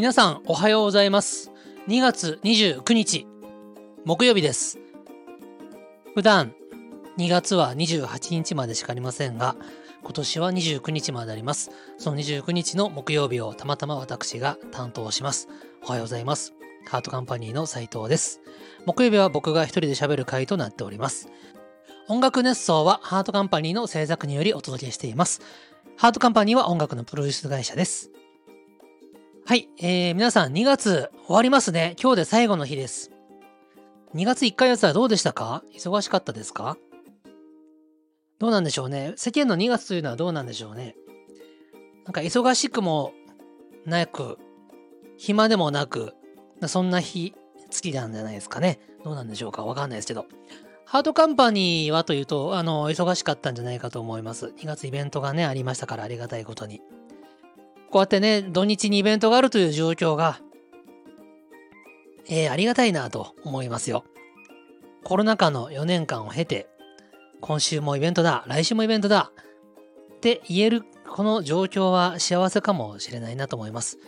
皆さんおはようございます。2月29日木曜日です。普段2月は28日までしかありませんが今年は29日まであります。その29日の木曜日をたまたま私が担当します。おはようございます。ハートカンパニーの斉藤です。木曜日は僕が一人で喋る回となっております。音楽熱奏はハートカンパニーの制作によりお届けしています。ハートカンパニーは音楽のプロデュース会社です。はい、えー、皆さん2月終わりますね。今日で最後の日です。2月1ヶ月はどうでしたか？忙しかったですか？どうなんでしょうね。世間の2月というのはどうなんでしょうね。なんか忙しくもなく、暇でもなく、そんな日、月なんじゃないですかね。どうなんでしょうか？わかんないですけど。ハートカンパニーはというと、あの、忙しかったんじゃないかと思います。2月イベントがね、ありましたからありがたいことに。こうやってね、土日にイベントがあるという状況が、えー、ありがたいなと思いますよ。コロナ禍の4年間を経て、今週もイベントだ、来週もイベントだって言えるこの状況は幸せかもしれないなと思います。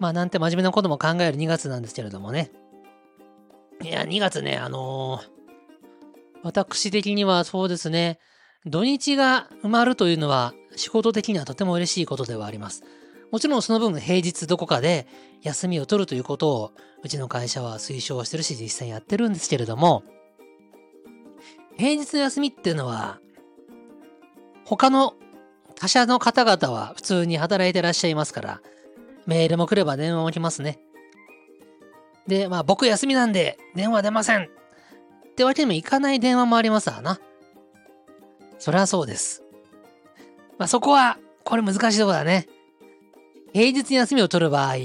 まあなんて真面目なことも考える2月なんですけれどもね。いや、2月ね、あのー、私的にはそうですね、土日が埋まるというのは仕事的にはとても嬉しいことではあります。もちろんその分平日どこかで休みを取るということをうちの会社は推奨してるし実際やってるんですけれども、平日の休みっていうのは他の他社の方々は普通に働いてらっしゃいますから、メールも来れば電話も来ますね。で、まあ僕休みなんで電話出ませんってわけにもいかない電話もありますわな。そりゃそうです。まあ、そこは、これ難しいとこだね。平日に休みを取る場合、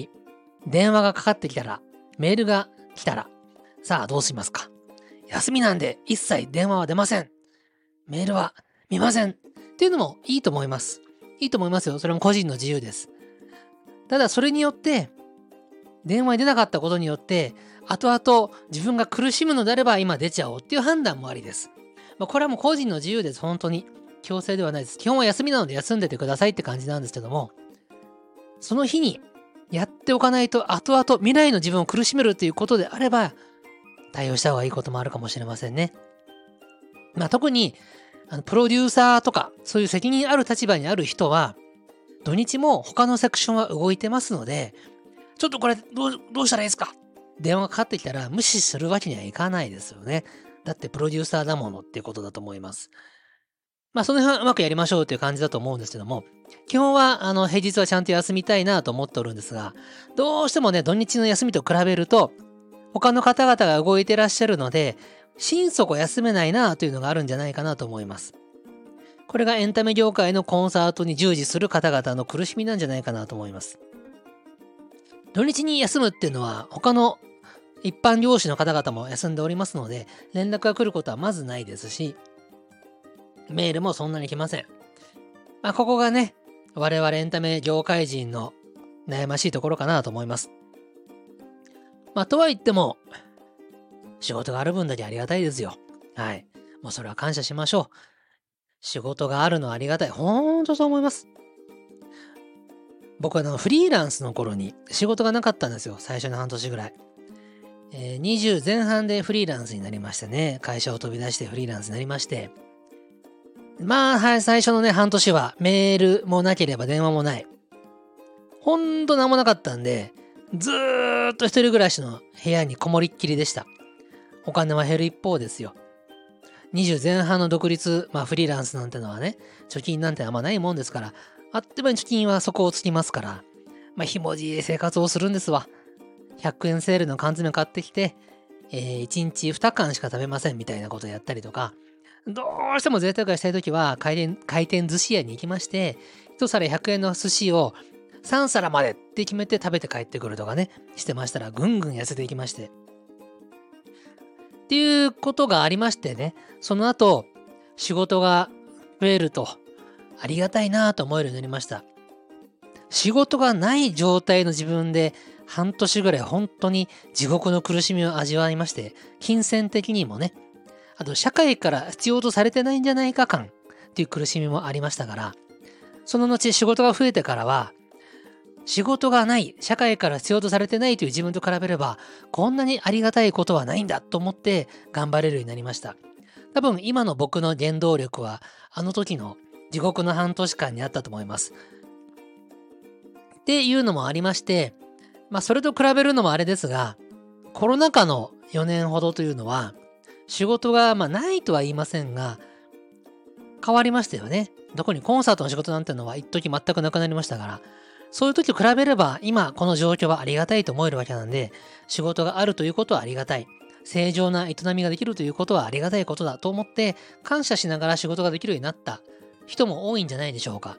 電話がかかってきたら、メールが来たら、さあどうしますか？休みなんで一切電話は出ません。メールは見ません。っていうのもいいと思います。いいと思いますよ。それも個人の自由です。ただそれによって、電話に出なかったことによって、後々自分が苦しむのであれば今出ちゃおうっていう判断もありです。まあ、これはもう個人の自由です。本当に。強制ではないです。基本は休みなので休んでてくださいって感じなんですけども、その日にやっておかないと後々未来の自分を苦しめるということであれば、対応した方がいいこともあるかもしれませんね。まあ、特に、あのプロデューサーとか、そういう責任ある立場にある人は、土日も他のセクションは動いてますので、ちょっとこれどうどうしたらいいですか？電話かかってきたら無視するわけにはいかないですよね。だってプロデューサーだものっていうことだと思います。まあ、その辺はうまくやりましょうという感じだと思うんですけども、基本は、あの、平日はちゃんと休みたいなと思っておるんですが、どうしてもね、土日の休みと比べると、他の方々が動いてらっしゃるので、心底休めないなというのがあるんじゃないかなと思います。これがエンタメ業界のコンサートに従事する方々の苦しみなんじゃないかなと思います。土日に休むっていうのは他の一般漁師の方々も休んでおりますので、連絡が来ることはまずないですし、メールもそんなに来ません。まあ、ここがね、我々エンタメ業界人の悩ましいところかなと思います。まあ、とは言っても、仕事がある分だけありがたいですよ。はい。もうそれは感謝しましょう。仕事があるのはありがたい。ほんとそう思います。僕はあのフリーランスの頃に仕事がなかったんですよ。最初の半年ぐらい。え、20前半でフリーランスになりましてね。会社を飛び出してフリーランスになりまして。まあ、はい、最初のね、半年はメールもなければ電話もない。ほんと何もなかったんで、ずーっと一人暮らしの部屋にこもりっきりでした。お金は減る一方ですよ。20前半の独立、まあフリーランスなんてのはね、貯金なんてあんまないもんですから、あっという間に貯金は底をつきますから、まあひもじい生活をするんですわ。100円セールの缶詰買ってきて、えー、1日2缶しか食べませんみたいなことやったりとか、どうしても贅沢したいときは回転、回転寿司屋に行きまして、1皿100円の寿司を3皿までって決めて食べて帰ってくるとかね、してましたらぐんぐん痩せていきまして。っていうことがありましてね、その後、仕事が増えると、ありがたいなと思えるようになりました。仕事がない状態の自分で半年ぐらい本当に地獄の苦しみを味わいまして、金銭的にもね、あと社会から必要とされてないんじゃないか感っていう苦しみもありましたから、その後仕事が増えてからは、仕事がない、社会から必要とされてないという自分と比べれば、こんなにありがたいことはないんだと思って頑張れるようになりました。多分今の僕の原動力は、あの時の地獄の半年間にあったと思います。っていうのもありまして、まあそれと比べるのもあれですが、コロナ禍の4年ほどというのは、仕事がまあないとは言いませんが、変わりましたよね。どこにコンサートの仕事なんてのは一時全くなくなりましたから、そういう時と比べれば今この状況はありがたいと思えるわけなんで、仕事があるということはありがたい。正常な営みができるということはありがたいことだと思って感謝しながら仕事ができるようになった人も多いんじゃないでしょうか。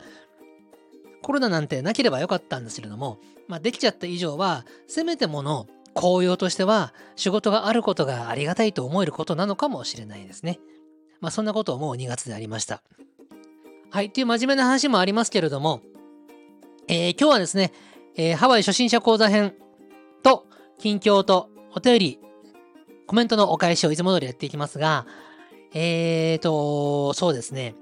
コロナなんてなければよかったんですけれども、まあ、できちゃった以上は、せめてもの紅葉としては仕事があることがありがたいと思えることなのかもしれないですね。まあそんなことをもう2月でありました。はい、っていう真面目な話もありますけれども、えー、今日はですね、えー、ハワイ初心者講座編と近況とお便り、コメントのお返しをいつも通りやっていきますが、えーと、そうですね。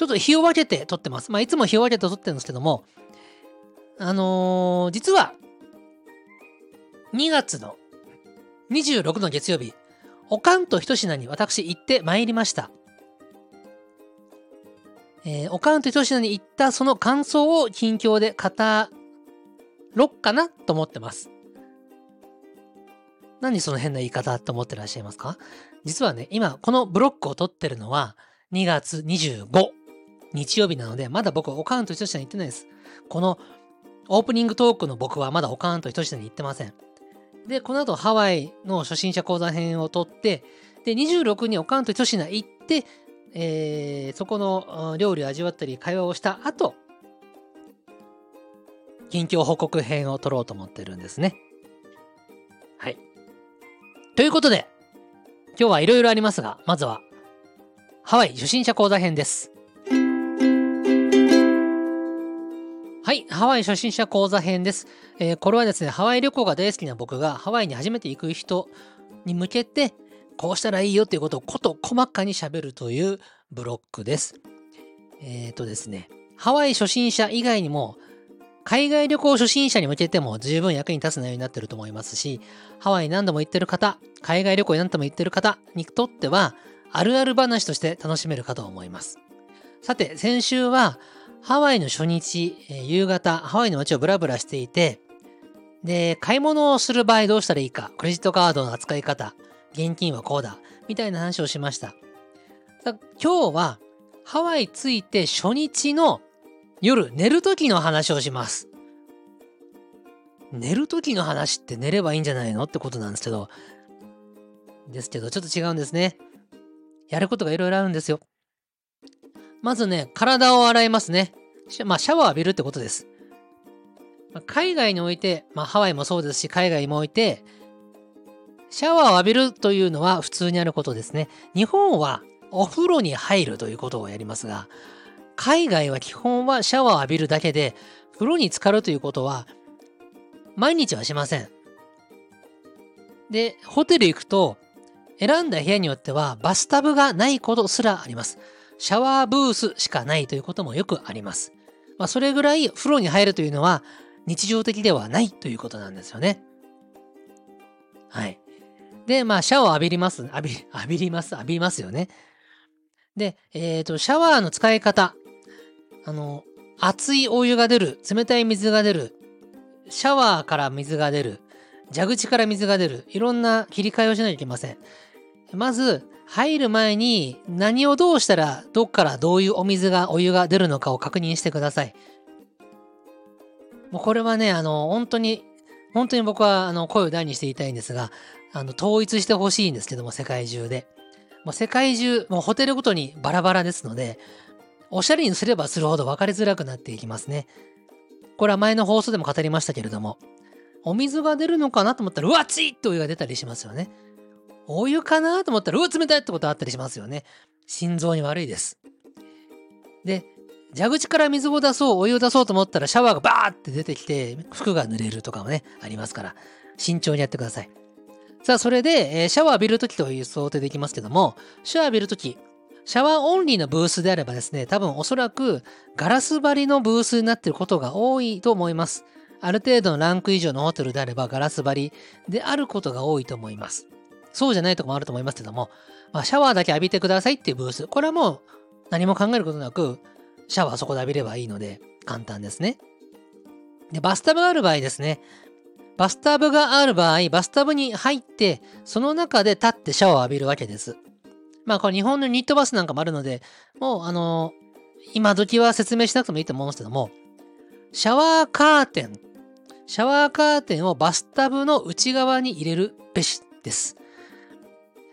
ちょっと日を分けて撮ってます。まあ、いつも日を分けて撮ってるんですけども、あのー、実は、2月の26の月曜日、おかんと一品に私行って参りました。えー、おかんと一品に行ったその感想を近況で語ろっかなと思ってます。何その変な言い方って思ってらっしゃいますか？実はね、今このブロックを撮ってるのは2月25日曜日なので、まだ僕おかんと一品に行ってないです。このオープニングトークの僕はまだおかんと一品に行ってません。で、この後ハワイの初心者講座編を撮って、で、26におかんと一品行って、えー、そこの料理を味わったり会話をした後、近況報告編を撮ろうと思ってるんですね。はい。ということで、今日はいろいろありますが、まずは、ハワイ初心者講座編です。はい、ハワイ初心者講座編です、えー、これはですね、ハワイ旅行が大好きな僕がハワイに初めて行く人に向けて、こうしたらいいよっていうことをこと細かに喋るというブロックです。えっ、ー、とですね、ハワイ初心者以外にも、海外旅行初心者に向けても十分役に立つ内容になってると思いますし、ハワイ何度も行ってる方、海外旅行何度も行ってる方にとっては、あるある話として楽しめるかと思います。さて、先週は、ハワイの初日、え、夕方、ハワイの街をブラブラしていて、で、買い物をする場合どうしたらいいか、クレジットカードの扱い方、現金はこうだ、みたいな話をしました。今日は、ハワイ着いて初日の夜寝る時の話をします。寝る時の話って寝ればいいんじゃないの？ってことなんですけど、ですけど、ちょっと違うんですね。やることがいろいろあるんですよ。まずね、体を洗いますね。まあ、シャワー浴びるってことです。ま海外において、まあ、ハワイもそうですし、海外もおいて、シャワーを浴びるというのは普通にあることですね。日本はお風呂に入るということをやりますが、海外は基本はシャワーを浴びるだけで、風呂に浸かるということは、毎日はしません。で、ホテル行くと、選んだ部屋によってはバスタブがないことすらあります。シャワーブースしかないということもよくあります。まあ、それぐらい風呂に入るというのは日常的ではないということなんですよね。はい。で、まあ、シャワー浴びります。浴び、浴びります。浴びますよね。で、えっ、ー、と、シャワーの使い方。あの、熱いお湯が出る、冷たい水が出る、シャワーから水が出る、蛇口から水が出る、いろんな切り替えをしないといけません。まず、入る前に何をどうしたらどっからどういうお水がお湯が出るのかを確認してください。もうこれはね、あの、本当に、本当に僕はあの声を大にして言いたいんですが、あの、統一してほしいんですけども、世界中で。もう世界中、もうホテルごとにバラバラですので、おしゃれにすればするほど分かりづらくなっていきますね。これは前の放送でも語りましたけれども、お水が出るのかなと思ったら、うわ、ついってお湯が出たりしますよね。お湯かなと思ったら、うわ、冷たいってことあったりしますよね。心臓に悪いです。で、蛇口から水を出そう、お湯を出そうと思ったらシャワーがバーって出てきて、服が濡れるとかもね、ありますから、慎重にやってください。さあ、それで、えー、シャワー浴びるときという想定できますけども、シャワー浴びるとき、シャワーオンリーのブースであればですね、多分おそらくガラス張りのブースになっていることが多いと思います。ある程度のランク以上のホテルであればガラス張りであることが多いと思います。そうじゃないとこもあると思いますけども、まあ、シャワーだけ浴びてくださいっていうブース。これはもう何も考えることなく、シャワーそこで浴びればいいので簡単ですね。で、バスタブがある場合ですね。バスタブがある場合、バスタブに入って、その中で立ってシャワーを浴びるわけです。まあこれ日本のニットバスなんかもあるので、もうあのー、今時は説明しなくてもいいと思うんですけども、シャワーカーテン、シャワーカーテンをバスタブの内側に入れるべしです。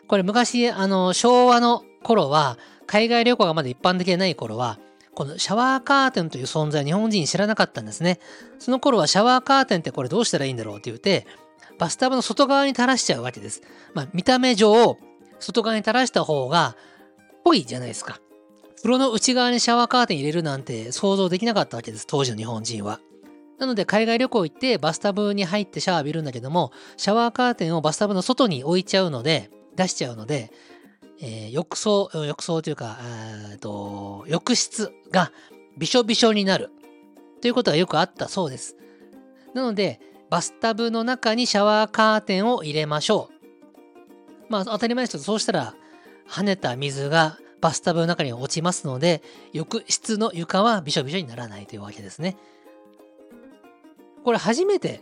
これ昔、あの、昭和の頃は、海外旅行がまだ一般的でない頃は、このシャワーカーテンという存在日本人知らなかったんですね。その頃はシャワーカーテンってこれどうしたらいいんだろうって言って、バスタブの外側に垂らしちゃうわけです。まあ見た目上、外側に垂らした方が、ぽいじゃないですか。風呂の内側にシャワーカーテン入れるなんて想像できなかったわけです、当時の日本人は。なので海外旅行行ってバスタブに入ってシャワー浴びるんだけども、シャワーカーテンをバスタブの外に置いちゃうので、出しちゃうので、えー、浴槽、浴槽というか、えー、と浴室がびしょびしょになるということがよくあったそうです。なので、バスタブの中にシャワーカーテンを入れましょう。まあ当たり前ですけど、そうしたら跳ねた水がバスタブの中に落ちますので、浴室の床はびしょびしょにならないというわけですね。これ初めて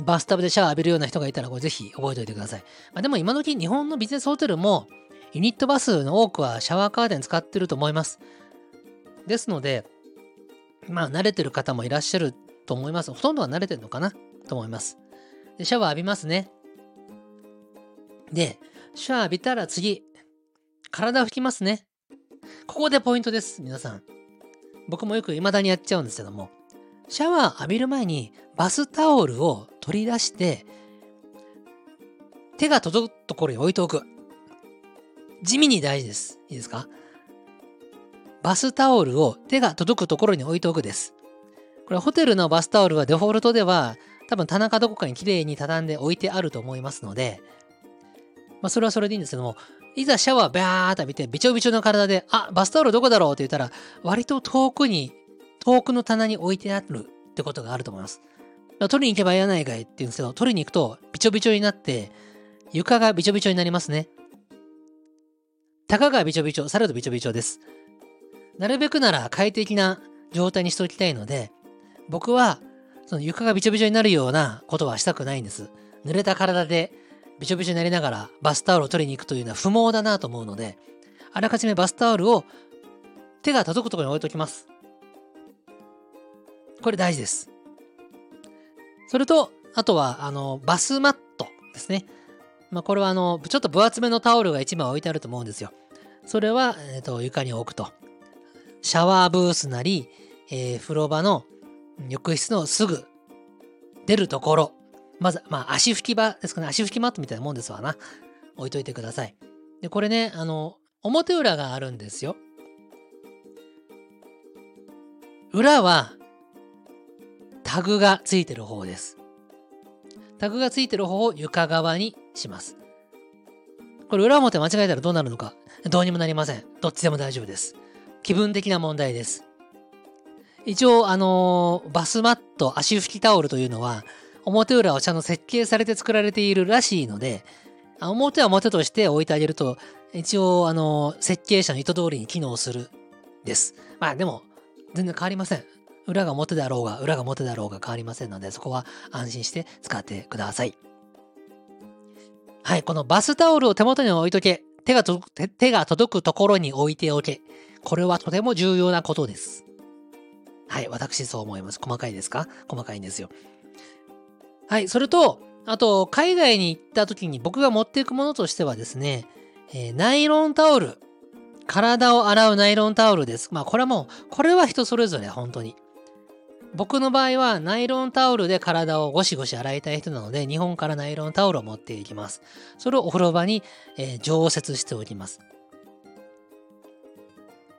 バスタブでシャワー浴びるような人がいたら、これぜひ覚えておいてください。まあ、でも今時日本のビジネスホテルも、ユニットバスの多くはシャワーカーテン使ってると思います。ですので、まあ慣れてる方もいらっしゃると思います。ほとんどは慣れてるのかなと思います。で、シャワー浴びますね。で、シャワー浴びたら次、体拭きますね。ここでポイントです、皆さん。僕もよく未だにやっちゃうんですけども、シャワー浴びる前にバスタオルを取り出して、手が届くところに置いておく。地味に大事です。いいですか？バスタオルを手が届くところに置いておくです。これホテルのバスタオルはデフォルトでは多分棚かどこかに綺麗に畳んで置いてあると思いますので、まあそれはそれでいいんですけども、いざシャワーバーっと浴びてびちょびちょの体で、あ、バスタオルどこだろうって言ったら、割と遠くに、遠くの棚に置いてあるってことがあると思います。取りに行けばやないかいって言うんですけど、取りに行くとびちょびちょになって、床がびちょびちょになりますね。たかがびちょびちょ、されるとびちょびちょです。なるべくなら快適な状態にしておきたいので、僕はその床がびちょびちょになるようなことはしたくないんです。濡れた体でびちょびちょになりながらバスタオルを取りに行くというのは不毛だなと思うので、あらかじめバスタオルを手が届くところに置いておきます。これ大事です。それと、あとは、あの、バスマットですね。まあ、これは、あの、ちょっと分厚めのタオルが1枚置いてあると思うんですよ。それは、えっ、と、床に置くと。シャワーブースなり、えー、風呂場の浴室のすぐ出るところ。まず、まあ、足拭き場ですかね。足拭きマットみたいなもんですわな。置いといてください。で、これね、あの、表裏があるんですよ。裏はタグがついてる方です。タグがついてる方を床側にします。これ裏表間違えたらどうなるのかどうにもなりません。どっちでも大丈夫です。気分的な問題です。一応、あのー、バスマット、足拭きタオルというのは、表裏をちゃんと設計されて作られているらしいので、表は表として置いてあげると、一応、あのー、設計者の意図通りに機能するです。まあでも、全然変わりません。裏が表だろうが、裏が表だろうが変わりませんので、そこは安心して使ってください。はい、このバスタオルを手元に置いとけ。手が手が届くところに置いておけ。これはとても重要なことです。はい、私そう思います。細かいですか？細かいんですよ。はい、それと、あと、海外に行った時に僕が持っていくものとしてはですね、えー、ナイロンタオル。体を洗うナイロンタオルです。まあこれはもう、これは人それぞれ本当に。僕の場合はナイロンタオルで体をゴシゴシ洗いたい人なので、日本からナイロンタオルを持っていきます。それをお風呂場に、えー、常設しておきます。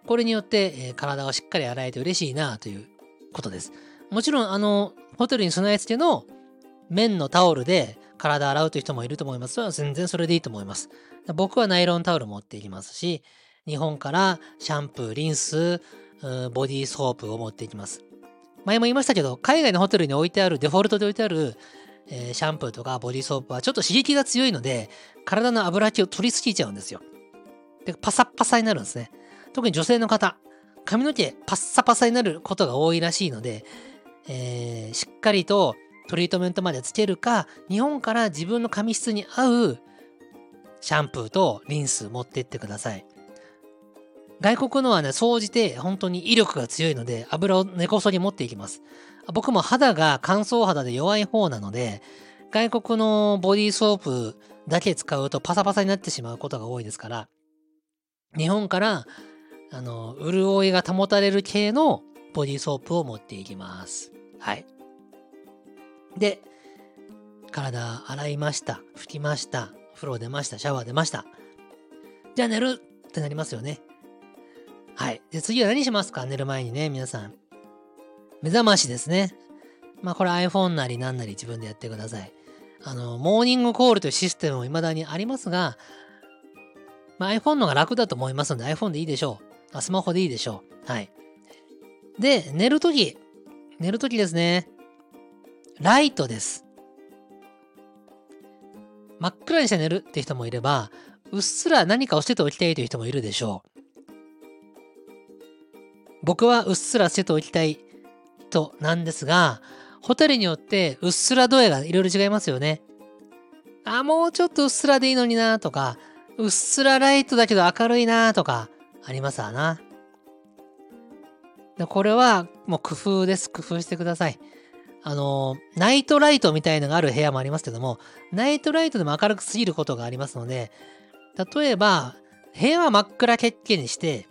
これによって、えー、体をしっかり洗えて嬉しいなということです。もちろん、あの、ホテルに備え付けの綿のタオルで体洗うという人もいると思います。それは全然それでいいと思います。僕はナイロンタオル持っていきますし、日本からシャンプー、リンス、ボディーソープを持っていきます。前も言いましたけど、海外のホテルに置いてある、デフォルトで置いてある、えー、シャンプーとかボディーソープはちょっと刺激が強いので、体の油気を取りすぎちゃうんですよ。で、パサッパサになるんですね。特に女性の方、髪の毛パッサパサになることが多いらしいので、えー、しっかりとトリートメントまでつけるか、日本から自分の髪質に合うシャンプーとリンス持ってってください。外国のはね、総じて本当に威力が強いので、油を根こそぎ持っていきます。僕も肌が乾燥肌で弱い方なので、外国のボディーソープだけ使うとパサパサになってしまうことが多いですから、日本から、あの、潤いが保たれる系のボディーソープを持っていきます。はい。で、体洗いました。拭きました。風呂出ました。シャワー出ました。じゃあ寝るってなりますよね。はい。で、次は何しますか？寝る前にね、皆さん。目覚ましですね。まあ、これ iPhone なりななり自分でやってください。あの、モーニングコールというシステムも未だにありますが、まあ、iPhone のが楽だと思いますので iPhone でいいでしょう。あスマホでいいでしょう。はい。で、寝るとき。寝るときですね。ライトです。真っ暗にして寝るって人もいれば、うっすら何かをしてておきたいという人もいるでしょう。僕はうっすらしてておきたい人なんですが、ホテルによってうっすら度合いがいろいろ違いますよね。あ、もうちょっとうっすらでいいのになとか、うっすらライトだけど明るいなとか、ありますわな。これはもう工夫です。工夫してください。あの、ナイトライトみたいのがある部屋もありますけども、ナイトライトでも明るくすぎることがありますので、例えば、部屋は真っ暗けっけにして、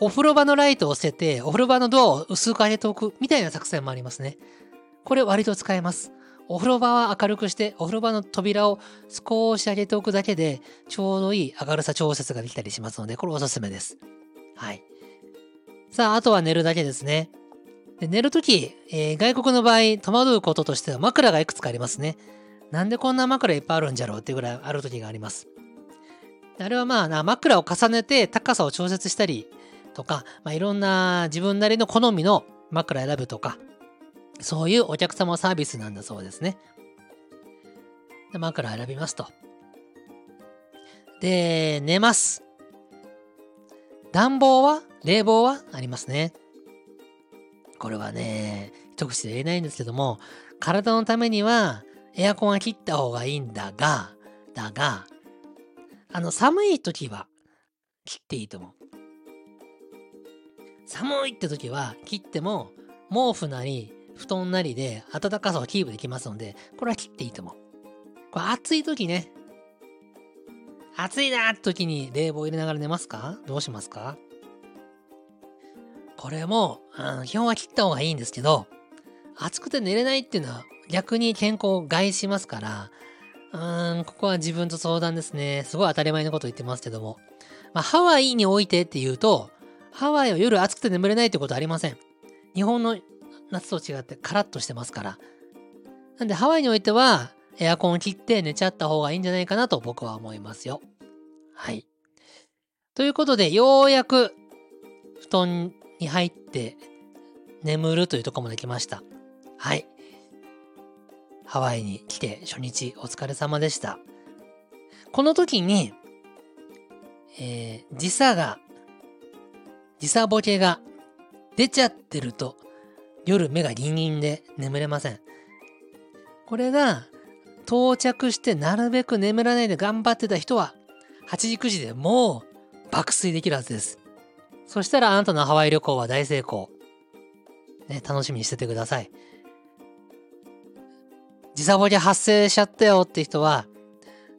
お風呂場のライトを捨てて、お風呂場のドアを薄く上げておくみたいな作戦もありますね。これ割と使えます。お風呂場は明るくして、お風呂場の扉を少し上げておくだけで、ちょうどいい明るさ調節ができたりしますので、これおすすめです。はい。さあ、あとは寝るだけですね。で寝るとき、えー、外国の場合、戸惑うこととしては枕がいくつかありますね。なんでこんな枕いっぱいあるんじゃろうっていうぐらいある時があります。あれはまあな、枕を重ねて高さを調節したり、とか、まあ、いろんな自分なりの好みの枕選ぶとか、そういうお客様サービスなんだそうですね。で枕選びますと。で、寝ます。暖房は冷房はありますね。これはね、一口で言えないんですけども、体のためにはエアコンは切った方がいいんだが、だが、あの寒い時は切っていいと思う。寒いって時は切っても毛布なり布団なりで暖かさをキープできますので、これは切っていいと思う。これ暑い時ね、暑いなって時に冷房入れながら寝ますか？どうしますか？これも、あの基本は切った方がいいんですけど、暑くて寝れないっていうのは逆に健康を害しますから、うーん、ここは自分と相談ですね。すごい当たり前のこと言ってますけども。まあ、ハワイにおいてっていうと、ハワイは夜暑くて眠れないってことありません。日本の夏と違ってカラッとしてますから。なんでハワイにおいてはエアコンを切って寝ちゃった方がいいんじゃないかなと僕は思いますよ。はい。ということで、ようやく布団に入って眠るというところまで来ました。はい。ハワイに来て初日お疲れ様でした。この時に、えー、時差が時差ボケが出ちゃってると夜目がギンギンで眠れません。これが到着してなるべく眠らないで頑張ってた人は8時9時でもう爆睡できるはずです。そしたらあなたのハワイ旅行は大成功。ね、楽しみにしててください。時差ボケ発生しちゃったよって人は、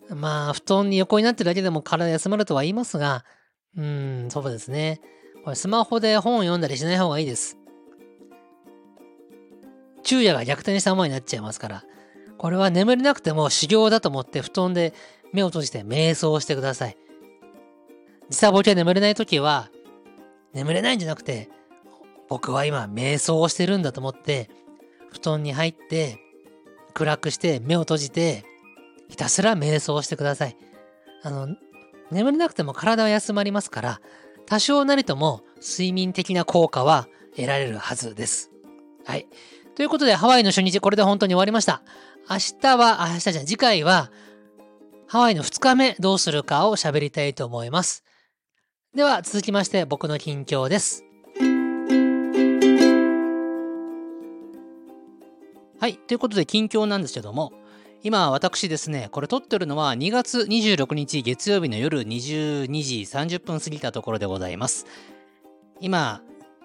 まあ、布団に横になってるだけでも体休まるとは言いますが、うん、そうですね。これスマホで本を読んだりしない方がいいです。昼夜が逆転したままになっちゃいますから。これは眠れなくても修行だと思って布団で目を閉じて瞑想してください。時差ボケ眠れないときは、眠れないんじゃなくて、僕は今瞑想をしてるんだと思って、布団に入って、暗くして目を閉じて、ひたすら瞑想してください。あの、眠れなくても体は休まりますから、多少なりとも睡眠的な効果は得られるはずです。はい。ということで、ハワイの初日、これで本当に終わりました。明日は、明日じゃ次回は、ハワイの2日目どうするかを喋りたいと思います。では、続きまして僕の近況です。はい。ということで、近況なんですけども、今、私ですね、これ撮ってるのは2月26日月曜日の夜22時30分過ぎたところでございます。今、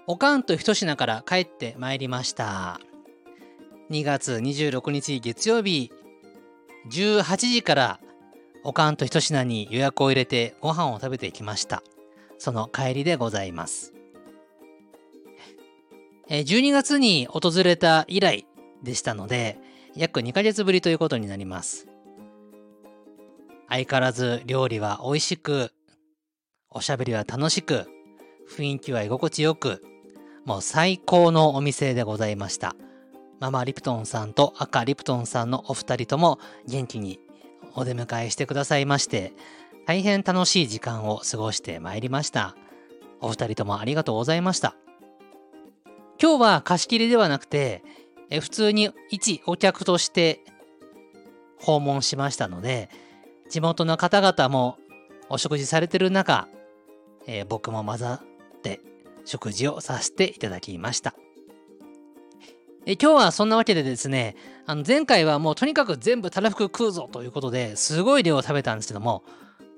おかんとひと品から帰ってまいりました。2月26日月曜日18時からおかんとひと品に予約を入れてご飯を食べてきました。その帰りでございます。12月に訪れた以来でしたので、約2ヶ月ぶりということになります。相変わらず料理は美味しく、おしゃべりは楽しく、雰囲気は居心地よく、もう最高のお店でございました。ママリプトンさんと赤リプトンさんのお二人とも元気にお出迎えしてくださいまして、大変楽しい時間を過ごしてまいりました。お二人ともありがとうございました。今日は貸し切りではなくて、え普通に一お客として訪問しましたので、地元の方々もお食事されてる中、えー、僕も混ざって食事をさせていただきました。え今日はそんなわけでですね、あの前回はもうとにかく全部たらふく食うぞということですごい量を食べたんですけども、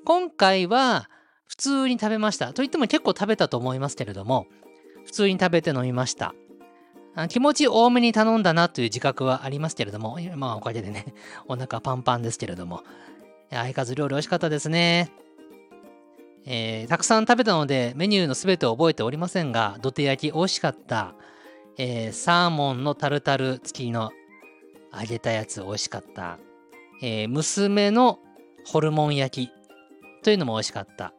今回は普通に食べました。といっても結構食べたと思いますけれども、普通に食べて飲みました。気持ち多めに頼んだなという自覚はありますけれども、まあおかげでね、お腹パンパンですけれども、相変わらず料理美味しかったですね。えー、たくさん食べたのでメニューの全てを覚えておりませんが、土手焼き美味しかった。えー、サーモンのタルタル付きの揚げたやつ美味しかった。えー、娘のホルモン焼きというのも美味しかった。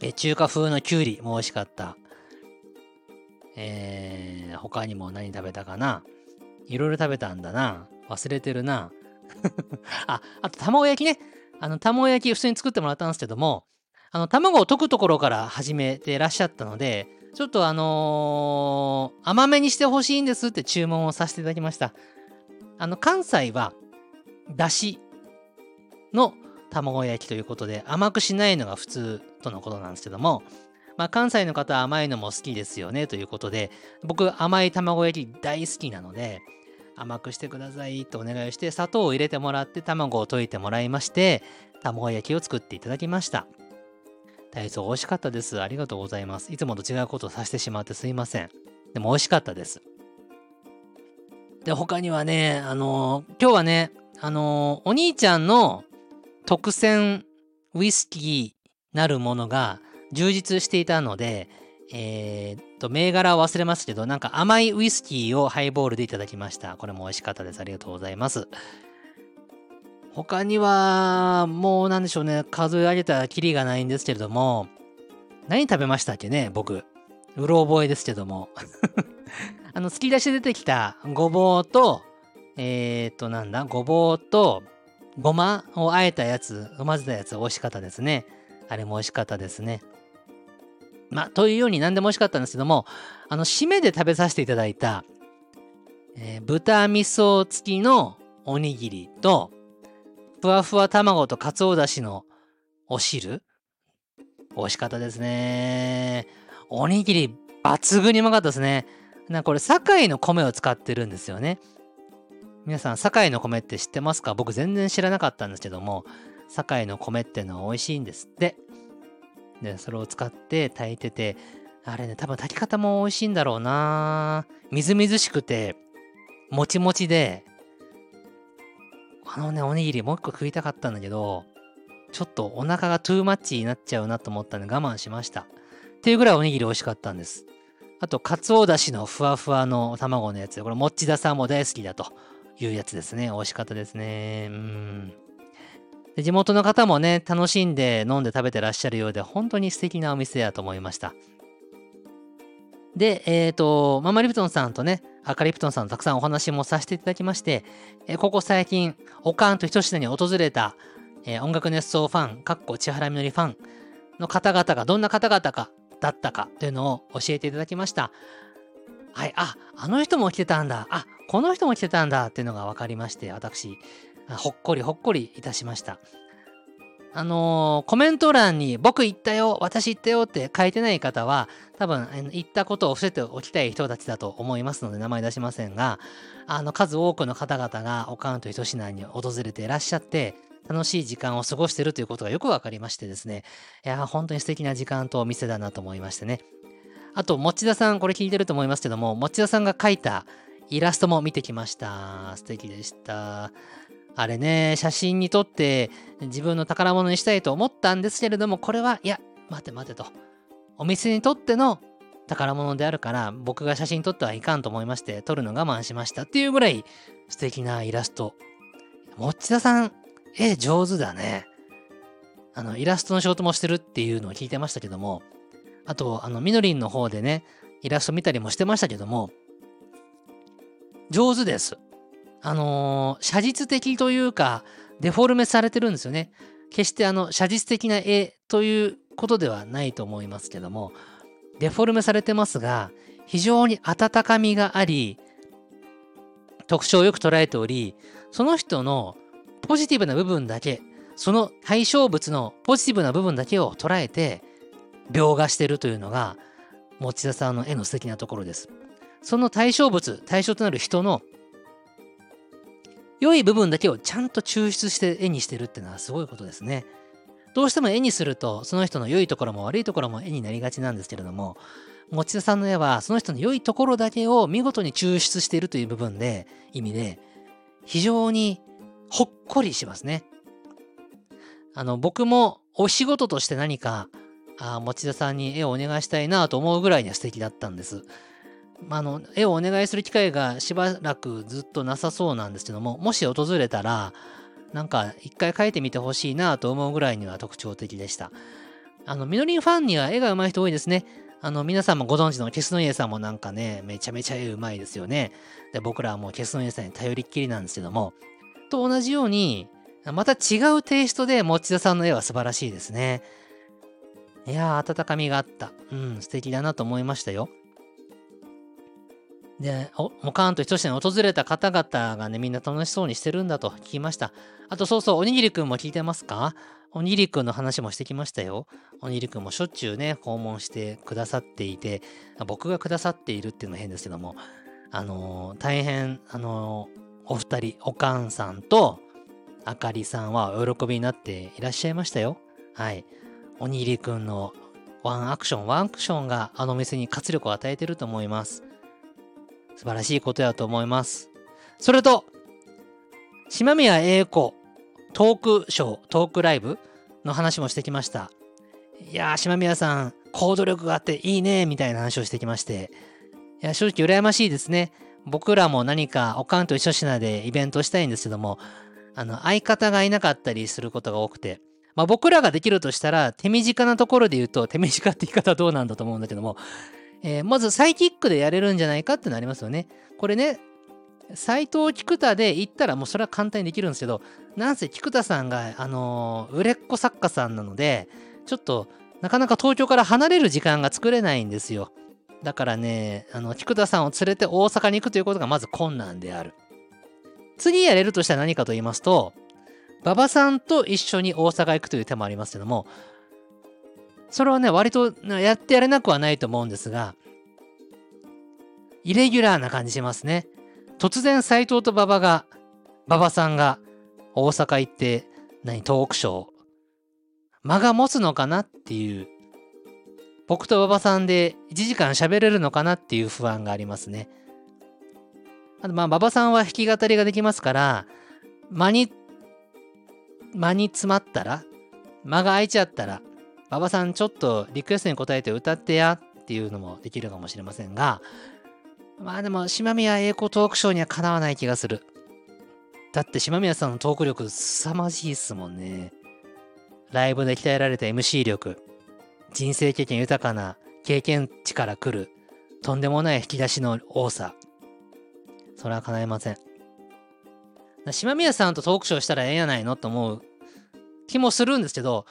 えー、中華風のきゅうりも美味しかった。えー、他にも何食べたかな？いろいろ食べたんだな。忘れてるな。あ、あと卵焼きね。あの、卵焼き普通に作ってもらったんですけども、あの、卵を溶くところから始めてらっしゃったので、ちょっとあのー、甘めにしてほしいんですって注文をさせていただきました。あの、関西は、だしの卵焼きということで、甘くしないのが普通とのことなんですけども、まあ、関西の方は甘いのも好きですよねということで、僕、甘い卵焼き大好きなので、甘くしてくださいとお願いして、砂糖を入れてもらって、卵を溶いてもらいまして、卵焼きを作っていただきました。体操美味しかったです。ありがとうございます。いつもと違うことをさせてしまってすいません。でも美味しかったです。で、他にはね、あのー、今日はね、あのー、お兄ちゃんの特選ウイスキーなるものが充実していたので、えー、っと、銘柄を忘れますけど、なんか甘いウイスキーをハイボールでいただきました。これも美味しかったです。ありがとうございます。他には、もうなんでしょうね、数え上げたらキリがないんですけれども、何食べましたっけね、僕。うろ覚えですけども。あの、突き出しで出てきたごぼうと、えー、っと、なんだ、ごぼうと、ごまをあえたやつ、混ぜたやつ、美味しかったですね。あれも美味しかったですね。まあ、というように何でも美味しかったんですけども、あの、締めで食べさせていただいた、えー、豚味噌付きのおにぎりと、ふわふわ卵とかつおだしのお汁美味しかったですね。おにぎり抜群にうまかったですね。なこれ、堺の米を使ってるんですよね。皆さん、堺の米って知ってますか？僕全然知らなかったんですけども、堺の米ってのは美味しいんですって。で、それを使って炊いてて、あれね、多分炊き方も美味しいんだろうなみずみずしくて、もちもちで、あのね、おにぎりもう一個食いたかったんだけど、ちょっとお腹がトゥーマッチになっちゃうなと思ったんで我慢しました。っていうぐらいおにぎり美味しかったんです。あと、かつおだしのふわふわの卵のやつ。これ、もっちださんも大好きだというやつですね。美味しかったですね。うん。地元の方もね、楽しんで飲んで食べてらっしゃるようで、本当に素敵なお店やと思いました。で、えっ、ー、と、ママリプトンさんとね、アカリプトンさんとたくさんお話もさせていただきまして、えここ最近、おかんと一品に訪れたえー、音楽熱奏ファン、かっこ千原みのりファンの方々がどんな方々かだったかというのを教えていただきました。はい、あ、あの人も来てたんだ。あ、この人も来てたんだっていうのが分かりまして、私、ほっこりほっこりいたしました。あのー、コメント欄に僕言ったよ、私言ったよって書いてない方は、多分言ったことを伏せておきたい人たちだと思いますので名前出しませんが、あの数多くの方々がオカウントひとしなに訪れていらっしゃって、楽しい時間を過ごしているということがよくわかりましてですね、いや、本当に素敵な時間とお店だなと思いましてね。あと、持田さん、これ聞いてると思いますけども、持田さんが描いたイラストも見てきました。素敵でした。あれね、写真に撮って自分の宝物にしたいと思ったんですけれども、これは、いや、待て待てと。お店にとっての宝物であるから、僕が写真撮ってはいかんと思いまして、撮るの我慢しましたっていうぐらい素敵なイラスト。持田さん、絵上手だね。あの、イラストの仕事もしてるっていうのを聞いてましたけども、あと、あの、みのりんの方でね、イラスト見たりもしてましたけども、上手です。あのー、写実的というか、デフォルメされてるんですよね。決してあの、写実的な絵ということではないと思いますけども、デフォルメされてますが、非常に温かみがあり、特徴をよく捉えており、その人のポジティブな部分だけ、その対象物のポジティブな部分だけを捉えて、描画してるというのが、持田さんの絵の素敵なところです。その対象物、対象となる人の良い部分だけをちゃんと抽出して絵にしてるってのはすごいことですね。どうしても絵にすると、その人の良いところも悪いところも絵になりがちなんですけれども、持田さんの絵は、その人の良いところだけを見事に抽出しているという部分で、意味で、非常にほっこりしますね。あの、僕もお仕事として何か、あ持田さんに絵をお願いしたいなと思うぐらいには素敵だったんです。あの、絵をお願いする機会がしばらくずっとなさそうなんですけども、もし訪れたら、なんか一回描いてみてほしいなと思うぐらいには特徴的でした。あの、みのりんファンには絵が上手い人多いですね。あの、皆さんもご存知のケスノイエさんもなんかね、めちゃめちゃ絵上手いですよね。で、僕らはもうケスノイエさんに頼りっきりなんですけども、と同じように、また違うテイストで持田さんの絵は素晴らしいですね。いやー、温かみがあった。うん、素敵だなと思いましたよ。で、お、もかんと一緒に訪れた方々がね、みんな楽しそうにしてるんだと聞きました。あとそうそう、おにぎりくんも聞いてますか？おにぎりくんの話もしてきましたよ。おにぎりくんもしょっちゅうね、訪問してくださっていて、僕がくださっているっていうのは変ですけども、あのー、大変、あのー、お二人、おかんさんとあかりさんはお喜びになっていらっしゃいましたよ。はい。おにぎりくんのワンアクション、ワンアクションがあの店に活力を与えてると思います。素晴らしいことやと思います。それと、島宮英子トークショー、トークライブの話もしてきました。いやー、島宮さん、行動力があっていいね、みたいな話をしてきまして。いや、正直羨ましいですね。僕らも何かおかんと一緒しなでイベントしたいんですけども、あの、相方がいなかったりすることが多くて、まあ僕らができるとしたら、手短なところで言うと、手短って言い方はどうなんだと思うんだけども、えー、まずサイキックでやれるんじゃないかってなりますよね。これね、斎藤菊田で行ったらもうそれは簡単にできるんですけど、なんせ菊田さんが、あのー、売れっ子作家さんなので、ちょっとなかなか東京から離れる時間が作れないんですよ。だからね、あの、菊田さんを連れて大阪に行くということがまず困難である。次やれるとしたら何かと言いますと、馬場さんと一緒に大阪行くという手もありますけども、それはね、割とやってやれなくはないと思うんですが、イレギュラーな感じしますね。突然斎藤と馬場が、馬場さんが大阪行って、何、トークショー、間が持つのかなっていう、僕と馬場さんで1時間喋れるのかなっていう不安がありますね。あと、まあ、馬場さんは弾き語りができますから、間に、間に詰まったら、間が空いちゃったら、馬場さんちょっとリクエストに答えて歌ってやっていうのもできるかもしれませんが、まあでも、島宮英子トークショーにはかなわない気がする。だって島宮さんのトーク力凄まじいっすもんね。ライブで鍛えられた MC 力、人生経験豊かな経験値から来る、とんでもない引き出しの多さ。それは叶えません。島宮さんとトークショーしたらええやないの？と思う気もするんですけど、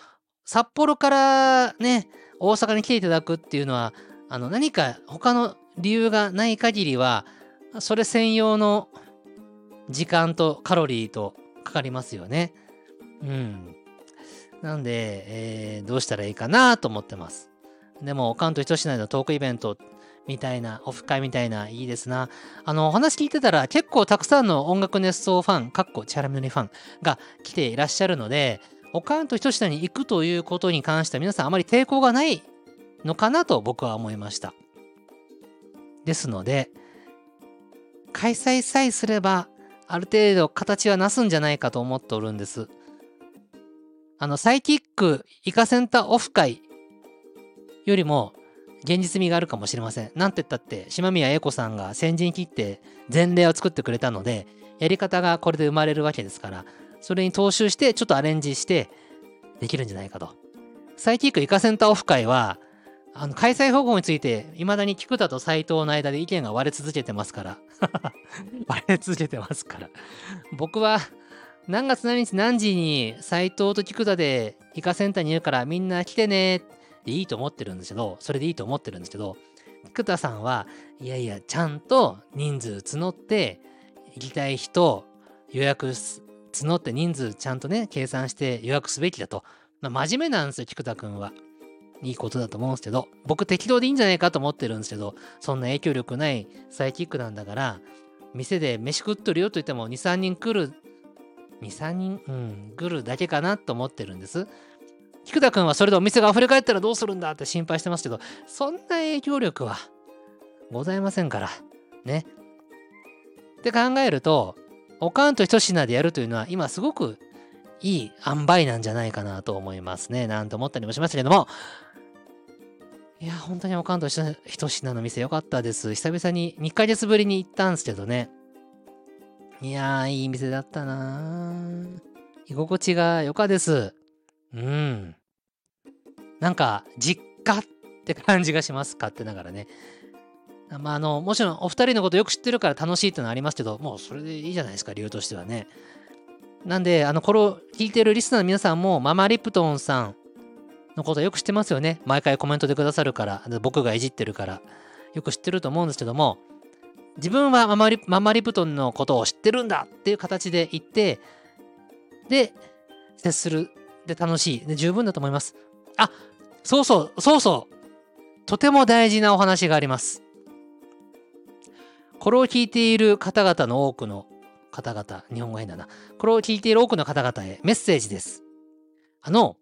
札幌からね、大阪に来ていただくっていうのは、あの何か他の理由がない限りは、それ専用の時間とカロリーとかかりますよね。うん。なんで、えー、どうしたらいいかなと思ってます。でも、関東一市内のトークイベントみたいな、オフ会みたいな、いいですな。あの、お話聞いてたら、結構たくさんの音楽熱奏ファン、かっこチャラメノリファンが来ていらっしゃるので、おかんと一品に行くということに関しては皆さんあまり抵抗がないのかなと僕は思いました。ですので、開催さえすれば、ある程度形はなすんじゃないかと思っておるんです。あの、サイキックイカセンターオフ会よりも現実味があるかもしれません。なんて言ったって、島宮英子さんが先陣切って前例を作ってくれたので、やり方がこれで生まれるわけですから、それに踏襲してちょっとアレンジしてできるんじゃないかと。サイキックイカセンターオフ会は、あの開催方法について、未だに菊田と斎藤の間で意見が割れ続けてますから。割れ続けてますから。僕は、何月何日何時に斎藤と菊田でイカセンターにいるからみんな来てねでいいと思ってるんですけど、それでいいと思ってるんですけど、菊田さんは、いやいや、ちゃんと人数募って、行きたい人、予約募って人数ちゃんとね、計算して予約すべきだと。まあ、真面目なんですよ、菊田くんは。いいことだと思うんですけど、僕適当でいいんじゃないかと思ってるんですけど、そんな影響力ないサイキックなんだから、店で飯食っとるよと言っても2、3人来る、2、3人、うん、来るだけかなと思ってるんです。菊田君はそれでお店が溢れ返ったらどうするんだって心配してますけど、そんな影響力はございませんから。ね。って考えると、おかんと一品でやるというのは今すごくいい塩梅なんじゃないかなと思いますね。なんて思ったりもしましたけども、いや、本当におかんと一品の店よかったです。久々に2ヶ月ぶりに行ったんですけどね。いやー、いい店だったな居心地が良かです。うん。なんか、実家って感じがします。勝手ながらね。まあ、あの、もちろんお二人のことよく知ってるから楽しいってのはありますけど、もうそれでいいじゃないですか、理由としてはね。なんで、あの、これを聞いてるリスナーの皆さんも、ママリプトンさんのことよく知ってますよね。毎回コメントでくださるから、僕がいじってるから、よく知ってると思うんですけども、自分はママリママリプトンのことを知ってるんだっていう形で言って、で、接する。で、楽しい。で、十分だと思います。あ、そうそう、そうそう。とても大事なお話があります。これを聞いている方々の多くの方々、日本語変だな。これを聞いている多くの方々へメッセージです。あの、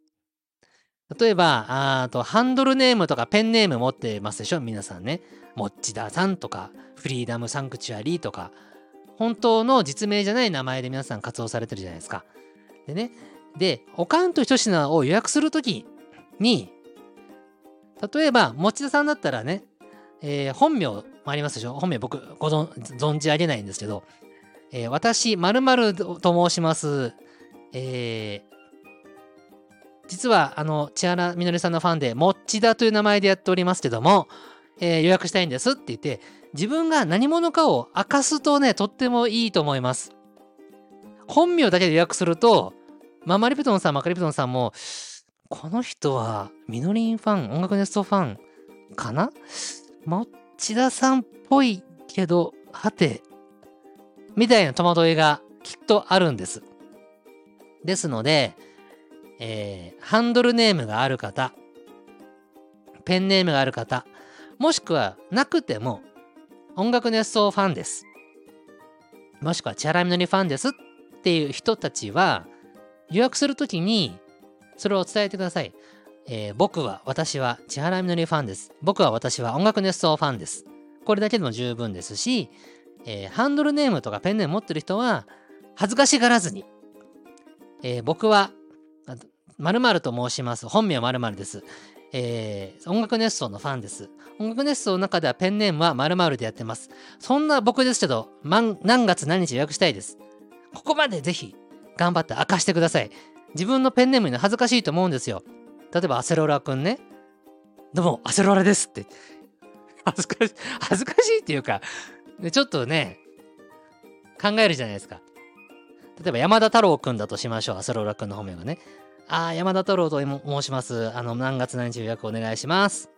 例えば、あと、ハンドルネームとかペンネーム持ってますでしょ？皆さんね。もっちださんとか、フリーダムサンクチュアリーとか、本当の実名じゃない名前で皆さん活動されてるじゃないですか。でね、で、おかんと一品を予約するときに、例えば、持田さんだったらね、えー、本名もありますでしょ？本名僕ご存じ上げないんですけど、えー、私、まると申します。えー、実は、あの、千原みのりさんのファンで、もっちだという名前でやっておりますけども、えー、予約したいんですって言って、自分が何者かを明かすとね、とってもいいと思います。本名だけで予約すると、ママリプトンさん、マカリプトンさんも、この人はみのりんファン、音楽ネストファンかな？もちださんっぽいけど、はて、みたいな戸惑いがきっとあるんです。ですので、えー、ハンドルネームがある方、ペンネームがある方、もしくはなくても音楽熱奏ファンです。もしくはチャラミノリファンですっていう人たちは予約するときにそれを伝えてください。えー、僕は、私は千原みのりファンです。僕は、私は音楽熱奏ファンです。これだけでも十分ですし、えー、ハンドルネームとかペンネーム持ってる人は、恥ずかしがらずに、えー、僕は、〇〇と申します。本名〇〇です。えー、音楽熱奏のファンです。音楽熱奏の中ではペンネームは〇〇でやってます。そんな僕ですけど、何月何日予約したいです。ここまでぜひ頑張って明かしてください。自分のペンネームに恥ずかしいと思うんですよ。例えばアセロラくんね。どうも、アセロラですって。恥ずかしい、恥ずかしいっていうか、ちょっとね、考えるじゃないですか。例えば山田太郎くんだとしましょう。アセロラくんの本名がね。ああ、山田太郎と申します。あの、何月何日予約お願いします。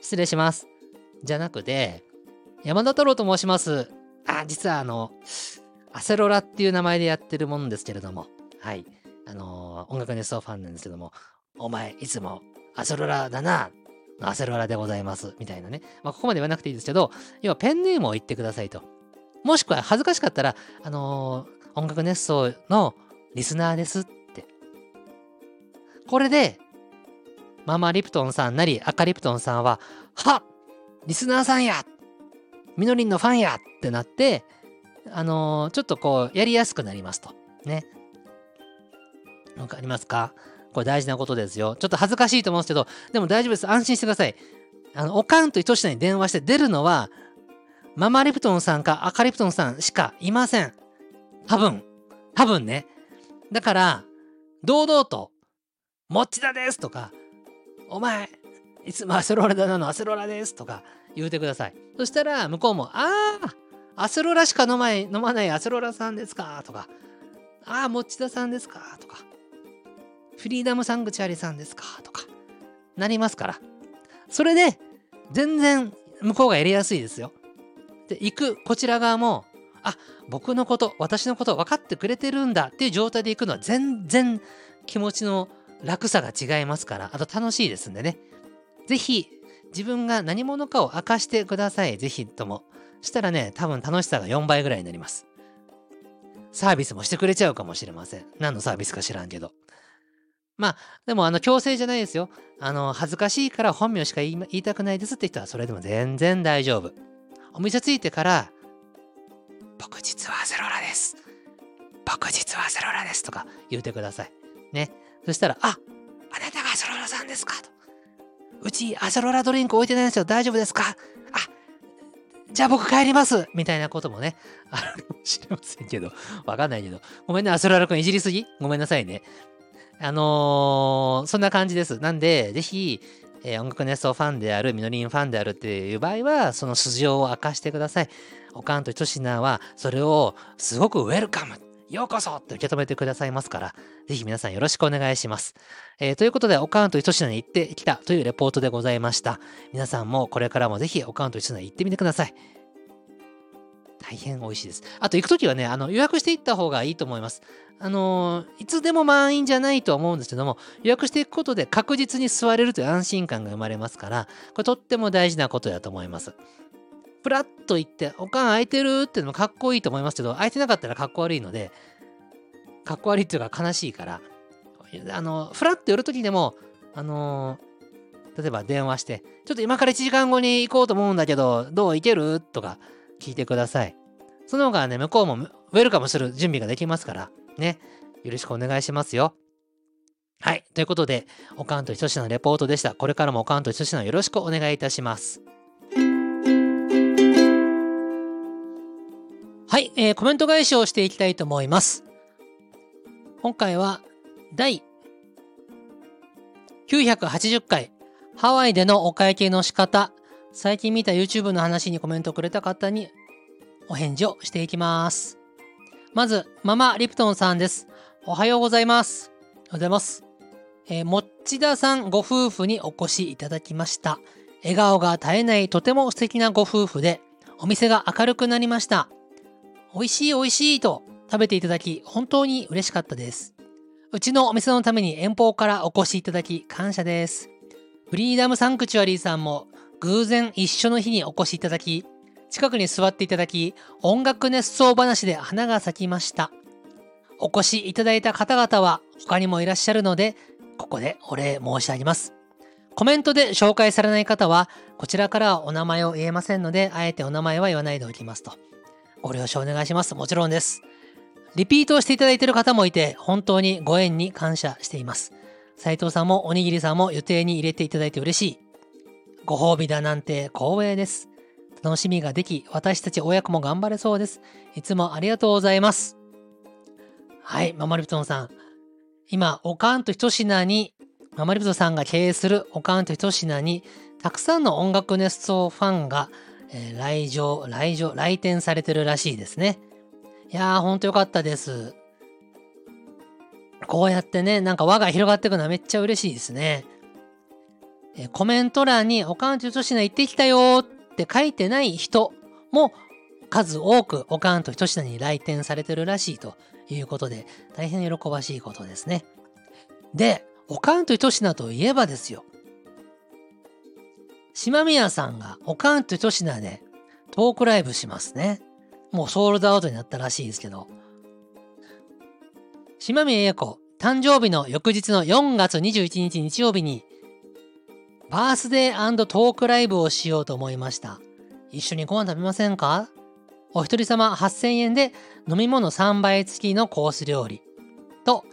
失礼します。じゃなくて、山田太郎と申します。あ、実はあの、アセロラっていう名前でやってるもんですけれども、はい。あのー、音楽ネストファンなんですけども、お前、いつもアセロラだな、アセロラでございます、みたいなね。まあ、ここまで言わなくていいですけど、要はペンネームを言ってくださいと。もしくは恥ずかしかったら、あのー、音楽熱奏のリスナーですって。これで、ママリプトンさんなり赤リプトンさんは、はリスナーさんやみのりんのファンやってなって、あのー、ちょっとこう、やりやすくなりますと。ね。わかりますか？これ大事なことですよ。ちょっと恥ずかしいと思うんですけど、でも大丈夫です。安心してください。あの、おかんと糸下に電話して出るのは、ママリプトンさんか赤リプトンさんしかいません。多分。多分ね。だから、堂々と、もっちだですとか、お前、いつもアセロラだなのアセロラですとか言うてください。そしたら、向こうも、ああ、アセロラしか飲まない飲まないアセロラさんですか？とか、ああ、もっちださんですか？とか、フリーダムサングチュアリさんですか？とか、なりますから。それで、全然向こうがやりやすいですよ。で、行くこちら側も、あ、僕のこと、私のこと分かってくれてるんだっていう状態で行くのは全然気持ちの楽さが違いますから、あと楽しいですんでね。ぜひ、自分が何者かを明かしてください。ぜひとも。したらね、多分楽しさが4倍ぐらいになります。サービスもしてくれちゃうかもしれません。何のサービスか知らんけど。まあ、でも、あの、強制じゃないですよ。あの、恥ずかしいから本名しか言いたくないですって人は、それでも全然大丈夫。お店着いてから、僕実はアセロラです。僕実はアセロラですとか言うてください。ね。そしたら、あ、あなたがアセロラさんですかと。うちアセロラドリンク置いてないんですよ。大丈夫ですかあ、じゃあ僕帰りますみたいなこともね、あるかもしれませんけど、わかんないけど。ごめんね、アセロラ君いじりすぎ？ごめんなさいね。あのー、そんな感じです。なんで、ぜひ、えー、音楽ネストファンである、ミノリンファンであるっていう場合は、その素性を明かしてください。おかんとひとしなは、それをすごくウェルカムようこそって受け止めてくださいますから、ぜひ皆さんよろしくお願いします。えー、ということで、おかんとひとしなに行ってきたというレポートでございました。皆さんもこれからもぜひおかんとひとしなに行ってみてください。大変美味しいです。あと行くときはね、あの予約していった方がいいと思います。あのー、いつでも満員じゃないとは思うんですけども、予約していくことで確実に座れるという安心感が生まれますから、これとっても大事なことだと思います。プラッと行って、おかん空いてるっていうのもかっこいいと思いますけど、空いてなかったらかっこ悪いので、かっこ悪いっていうか悲しいから、あの、フラッと寄るときでも、あのー、例えば電話して、ちょっと今から1時間後に行こうと思うんだけど、どう行ける？とか聞いてください。その方がね、向こうもウェルカムする準備ができますから、ね。よろしくお願いしますよ。はい。ということで、おかんとひとしのレポートでした。これからもおかんとひとしのよろしくお願いいたします。はい、えー、コメント返しをしていきたいと思います。今回は第980回ハワイでのお会計の仕方最近見た YouTube の話にコメントくれた方にお返事をしていきます。まず、ママリプトンさんです。おはようございます。おはようございます。えー、もっちださんご夫婦にお越しいただきました。笑顔が絶えないとても素敵なご夫婦で、お店が明るくなりました。美味しい美味しいと食べていただき、本当に嬉しかったです。うちのお店のために遠方からお越しいただき、感謝です。フリーダムサンクチュアリーさんも偶然一緒の日にお越しいただき、近くに座っていただき、音楽熱奏話で花が咲きました。お越しいただいた方々は他にもいらっしゃるので、ここでお礼申し上げます。コメントで紹介されない方は、こちらからはお名前を言えませんので、あえてお名前は言わないでおきますと。ご了承お願いします。もちろんです。リピートをしていただいている方もいて、本当にご縁に感謝しています。斉藤さんもおにぎりさんも予定に入れていただいて嬉しい。ご褒美だなんて光栄です。楽しみができ、私たち親子も頑張れそうです。いつもありがとうございます。はい、ママリプトンさん。今、おかんと一品に、ママリプトンさんが経営するおかんと一品に、たくさんの音楽熱奏ファンが、えー、来場、来場、来店されてるらしいですね。いやー、ほんとよかったです。こうやってね、なんか輪が広がっていくのはめっちゃ嬉しいですね。えコメント欄におかんとひとしな行ってきたよって書いてない人も数多くおかんとひとしなに来店されてるらしいということで、大変喜ばしいことですね。で、おかんとひとしなといえばですよ。島宮さんがおかんとひとしなでトークライブしますね。もうソールドアウトになったらしいですけど。島宮英子、誕生日の翌日の4月21日日曜日に、バースデートークライブをしようと思いました。一緒にご飯食べませんか？お一人様8000円で飲み物3倍付きのコース料理と、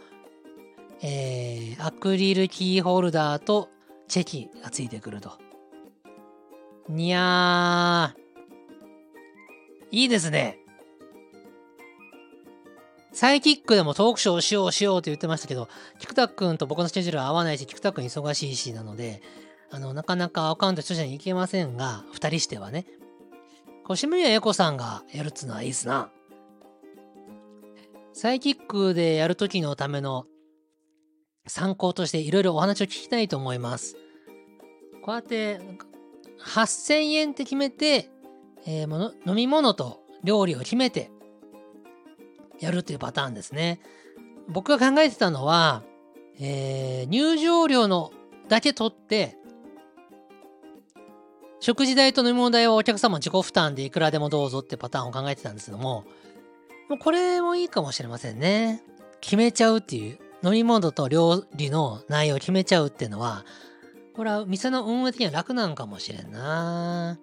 えー、アクリルキーホルダーとチェキがついてくると。にゃー。いいですね。サイキックでもトークショーをしようしようと言ってましたけど、菊田くんと僕のスケジュールは合わないし、菊田くん忙しいしなので、あの、なかなかアカウント一緒に行けませんが、二人してはね。星宮英子さんがやるっつうのはいいっすな。サイキックでやるときのための参考としていろいろお話を聞きたいと思います。こうやって8000円って決めて、えー、もの飲み物と料理を決めてやるっていうパターンですね。僕が考えてたのは、えー、入場料のだけ取って、食事代と飲み物代はお客様自己負担でいくらでもどうぞってパターンを考えてたんですけども、もうこれもいいかもしれませんね。決めちゃうっていう、飲み物と料理の内容を決めちゃうっていうのは、これは店の運営的には楽なんかもしれんな。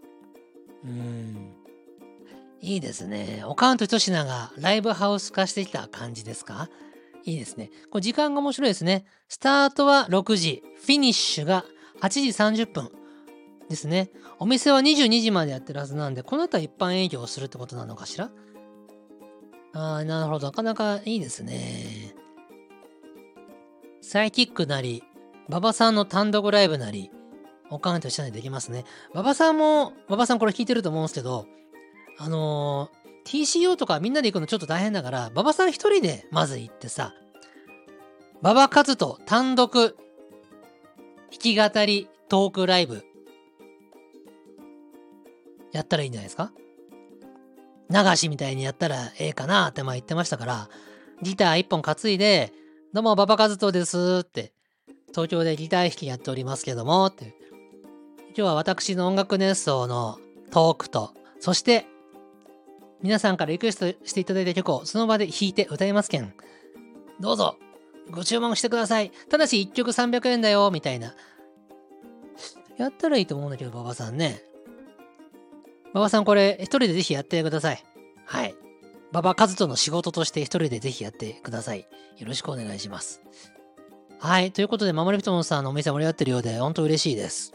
うん。いいですね。おかんとひとしながライブハウス化してきた感じですか？いいですね。これ時間が面白いですね。スタートは6時、フィニッシュが8時30分ですね。お店は22時までやってるはずなんで、この後は一般営業をするってことなのかしら？ああ、なるほど。なかなかいいですね。サイキックなり、馬場さんの単独ライブなり、おかんとしたらできますね。馬場さんも、馬場さんこれ聞いてると思うんですけど、あのー、TCO とかみんなで行くのちょっと大変だから、馬場さん一人でまず行ってさ、馬場和人単独弾き語りトークライブやったらいいんじゃないですか？流しみたいにやったらええかなってま言ってましたから、ギター一本担いで、どうも馬場和人ですって、東京でギター弾きやっておりますけども、って。今日は私の音楽熱奏のトークと、そして皆さんからリクエストしていただいた曲をその場で弾いて歌いますけん。どうぞ、ご注文してください。ただし1曲300円だよ、みたいな。やったらいいと思うんだけど、馬場さんね。馬場さんこれ一人でぜひやってください。はい。馬場和人の仕事として一人でぜひやってください。よろしくお願いします。はい。ということで、守り人のさんのお店盛り上がってるようで、ほんと嬉しいです。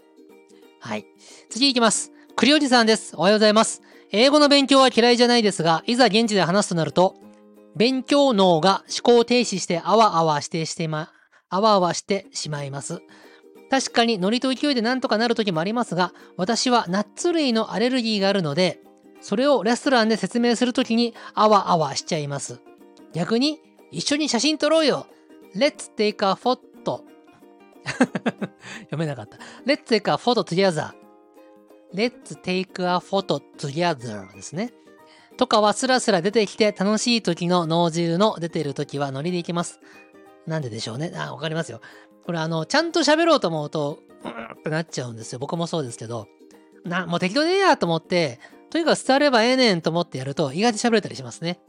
はい。次行きます。栗おじさんです。おはようございます。英語の勉強は嫌いじゃないですが、いざ現地で話すとなると、勉強脳が思考停止してあわあわしてしてま、あわあわしてしまいます。確かにノリと勢いでなんとかなる時もありますが、私はナッツ類のアレルギーがあるので、それをレストランで説明するときにあわあわしちゃいます。逆に、一緒に写真撮ろうよ !Let's take a photo 読めなかった。Let's take a photo together Let's take a photo together ですね。とかはスラスラ出てきて楽しい時の脳汁の出てる時はノリでいきます。なんででしょうね。あ、わかりますよ。これあの、ちゃんと喋ろうと思うと、うんってなっちゃうんですよ。僕もそうですけど。な、もう適当でええやと思って、とにかく伝わればええねんと思ってやると意外と喋れたりしますね。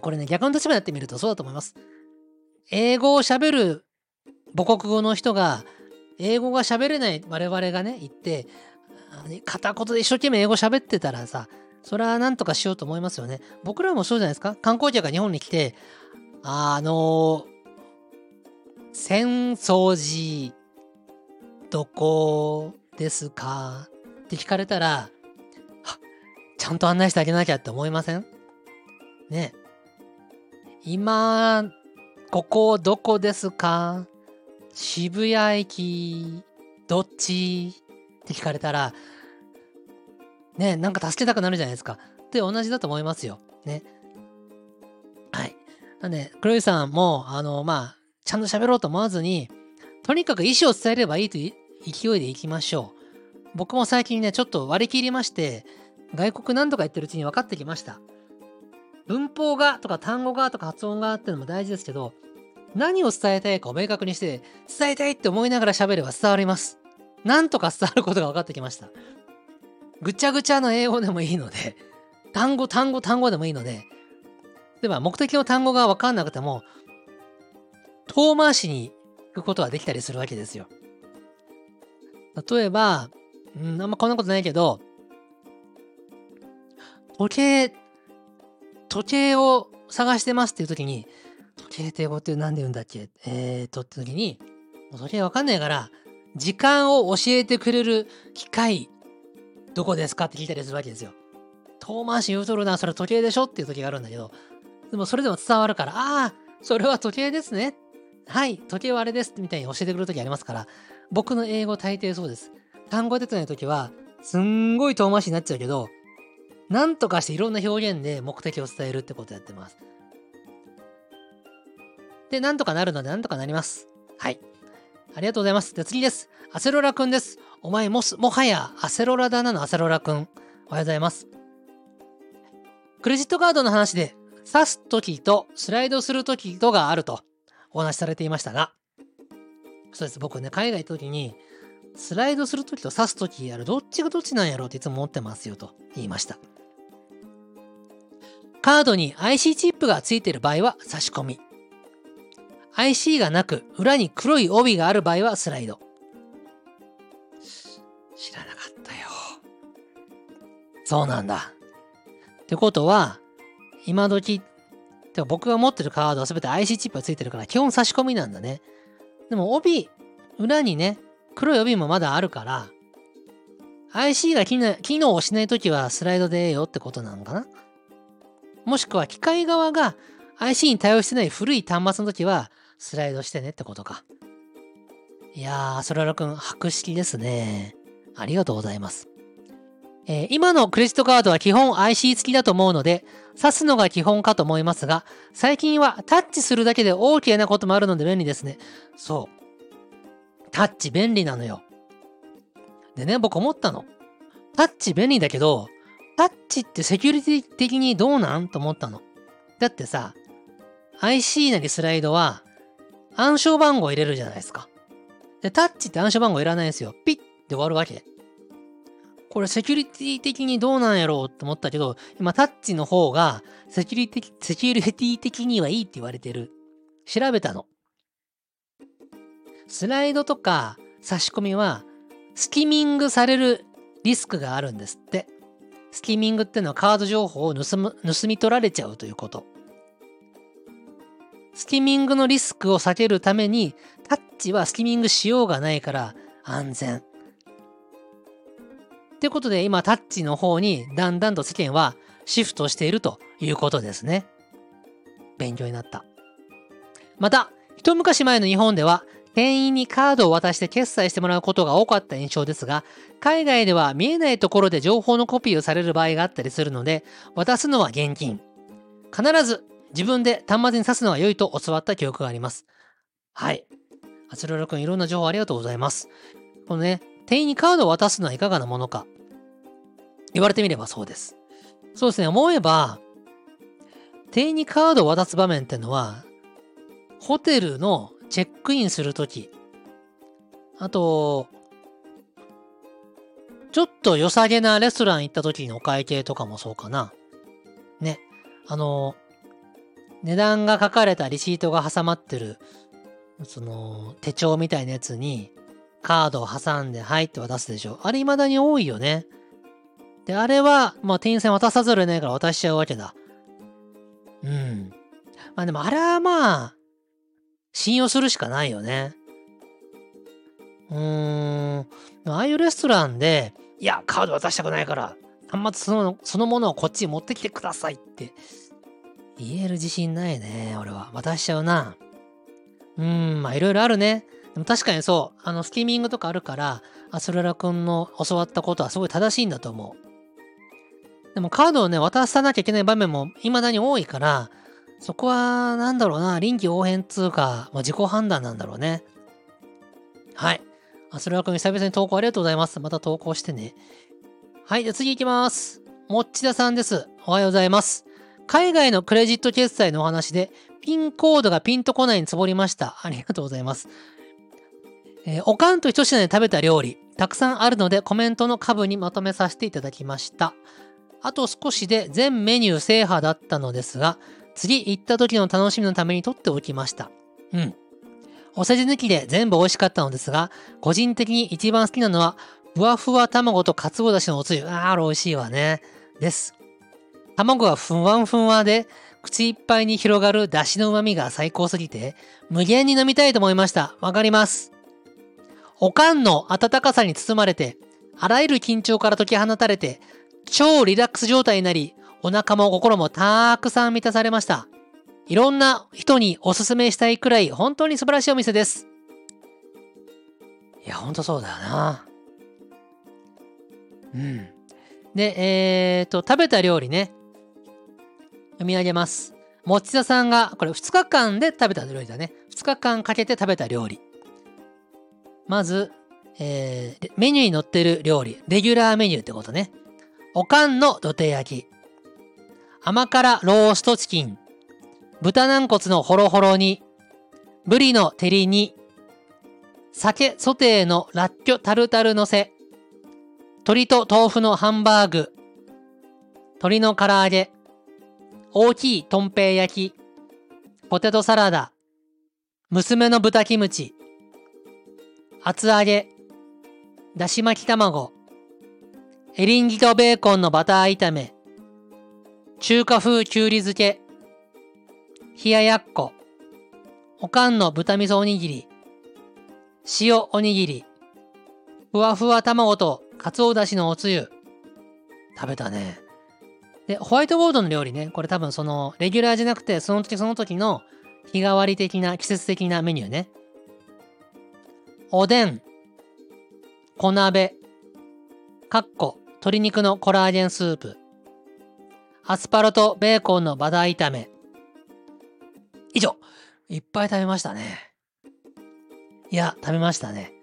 これね、逆の立場になってみるとそうだと思います。英語を喋る母国語の人が、英語が喋れない我々がね、言って、片言で一生懸命英語喋ってたらさ、それはなんとかしようと思いますよね。僕らもそうじゃないですか観光客が日本に来て、あの浅草寺、どこですか？って聞かれたら、ちゃんと案内してあげなきゃって思いません？ね今、ここどこですか？渋谷駅、どっち？って聞かれたら、ね、なんか助けたくなるじゃないですか。で、同じだと思いますよ。ね。はい。なんで、黒井さんも、あの、まあ、ちゃんと喋ろうと思わずに、とにかく意思を伝えればいいという勢いでいきましょう。僕も最近ね、ちょっと割り切りまして、外国何とか言ってるうちに分かってきました。文法がとか単語がとか発音がっていうのも大事ですけど、何を伝えたいかを明確にして、伝えたいって思いながら喋れば伝わります。なんとか伝わることが分かってきました。ぐちゃぐちゃの英語でもいいので、単語、単語、単語でもいいので、例えば目的の単語が分かんなくても、遠回しに行くことができたりするわけですよ。例えば、うん、あんまこんなことないけど、時計、時計を探してますっていう時に、時計って英語って何で言うんだっけ？えーとって時に、時計わかんないから、時間を教えてくれる機械、どこですかって聞いたりするわけですよ。遠回し言うとるな、それ時計でしょっていう時があるんだけど、でもそれでも伝わるから、ああ、それは時計ですね。はい、時計はあれですみたいに教えてくれる時ありますから、僕の英語大抵そうです。単語出てない時は、すんごい遠回しになっちゃうけど、なんとかしていろんな表現で目的を伝えるってことやってます。で、なんとかなるので、なんとかなります。はい。ありがとうございます。で、次です。アセロラくんです。お前もす、もはやアセロラだなのアセロラくん。おはようございます。クレジットカードの話で、刺すときとスライドするときとがあるとお話しされていましたが、そうです。僕ね、海外行ったときに、スライドするときと刺すときやる、どっちがどっちなんやろうっていつも思ってますよと言いました。カードに IC チップがついている場合は差し込み。IC がなく、裏に黒い帯がある場合はスライド。知らなかったよ。そうなんだ。ってことは、今時、てか僕が持ってるカードは全て IC チップがついてるから基本差し込みなんだね。でも帯、裏にね、黒い帯もまだあるから、IC が機能をしないときはスライドでええよってことなのかなもしくは機械側が IC に対応してない古い端末のときはスライドしてねってことか。いやー、そららくん、博識ですね。ありがとうございます。えー、今のクレジットカードは基本 IC 付きだと思うので、挿すのが基本かと思いますが、最近はタッチするだけで OK なこともあるので便利ですね。そう。タッチ便利なのよ。でね、僕思ったの。タッチ便利だけど、タッチってセキュリティ的にどうなん？と思ったの。だってさ、IC なりスライドは暗証番号入れるじゃないですか。で、タッチって暗証番号いらないんですよ。ピッで終わるわけ。これセキュリティ的にどうなんやろうと思ったけど、今タッチの方がセキュリティ、セキュリティ的にはいいって言われてる。調べたの。スライドとか差し込みはスキミングされるリスクがあるんですって。スキミングってのはカード情報を盗む盗み取られちゃうということ。スキミングのリスクを避けるためにタッチはスキミングしようがないから安全。ってことで今タッチの方にだんだんと世間はシフトしているということですね。勉強になった。また、一昔前の日本では店員にカードを渡して決済してもらうことが多かった印象ですが、海外では見えないところで情報のコピーをされる場合があったりするので、渡すのは現金。必ず自分で端末に挿すのが良いと教わった記憶があります。はい。あつろらくんいろんな情報ありがとうございます。このね、店員にカードを渡すのはいかがなものか。言われてみればそうです。そうですね、思えば、店員にカードを渡す場面ってのは、ホテルのチェックインするとき、あと、ちょっと良さげなレストラン行った時のお会計とかもそうかな。ね。あの、値段が書かれたリシートが挟まってる、その、手帳みたいなやつに、カードを挟んで、はいって渡すでしょ。あれ未だに多いよね。で、あれは、まあ、店員さん渡さざるを得ないから渡しちゃうわけだ。うん。まあでも、あれはまあ、信用するしかないよね。うーん。ああいうレストランで、いや、カード渡したくないから、端末そのそのものをこっちに持ってきてくださいって言える自信ないね、俺は。渡しちゃうな。うーん、まあいろいろあるね。でも確かにそう、あの、スキーミングとかあるから、アスレラ君の教わったことはすごい正しいんだと思う。でもカードをね、渡さなきゃいけない場面も未だに多いから、そこは、なんだろうな、臨機応変つうか、まあ、自己判断なんだろうね。はい。あ、それはくん久々に投稿ありがとうございます。また投稿してね。はい、じゃあ次行きます。もっちださんです。おはようございます。海外のクレジット決済のお話で、ピンコードがピンとこないにつぼりました。ありがとうございます。えー、おかんと一品で食べた料理、たくさんあるのでコメントの下部にまとめさせていただきました。あと少しで全メニュー制覇だったのですが、次行った時の楽しみのために撮っておきました。うん。お世辞抜きで全部美味しかったのですが、個人的に一番好きなのは、ふわふわ卵とかつおだしのおつゆ。あー、美味しいわね。です。卵がふんわんふんわで、口いっぱいに広がるだしの旨味が最高すぎて、無限に飲みたいと思いました。わかります。おかんの温かさに包まれて、あらゆる緊張から解き放たれて、超リラックス状態になり、お腹も心もたくさん満たされました。いろんな人におすすめしたいくらい本当に素晴らしいお店です。いや、ほんとそうだよな。うん。で、えーと、食べた料理ね。読み上げます。もちださんが、これ2日間で食べた料理だね。2日間かけて食べた料理。まず、えー、メニューに載ってる料理。レギュラーメニューってことね。おかんの土手焼き。甘辛ローストチキン。豚軟骨のホロホロに。ブリの照り煮。酒ソテーのラッキョタルタルのせ。鶏と豆腐のハンバーグ。鶏の唐揚げ。大きいとんぺい焼き。ポテトサラダ。娘の豚キムチ。厚揚げ。だし巻き卵。エリンギとベーコンのバター炒め。中華風きゅうり漬け。冷ややっこ。おかんの豚味噌おにぎり。塩おにぎり。ふわふわ卵とかつおだしのおつゆ。食べたね。で、ホワイトボードの料理ね。これ多分その、レギュラーじゃなくて、その時その時の日替わり的な季節的なメニューね。おでん、小鍋、かっこ、鶏肉のコラーゲンスープ、アスパラとベーコンのバター炒め。以上。いっぱい食べましたね。いや、食べましたね。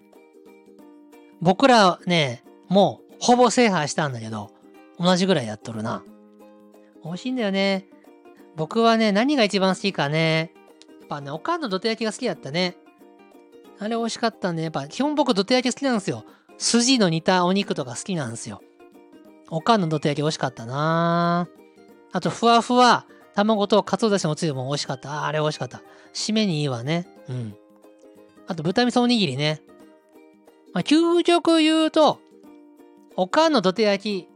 僕らね、もうほぼ制覇したんだけど、同じぐらいやっとるな。美味しいんだよね。僕はね、何が一番好きかね。やっぱね、おかんの土手焼きが好きだったね。あれ美味しかったんで、やっぱ基本僕土手焼き好きなんですよ。筋の似たお肉とか好きなんですよ。おかんの土手焼き美味しかったなあと、ふわふわ、卵とかつおだしのおつゆも美味しかった。あれ美味しかった。締めにいいわね。うん。あと、豚味噌おにぎりね。まあ、究極言うと、おかんの土手焼き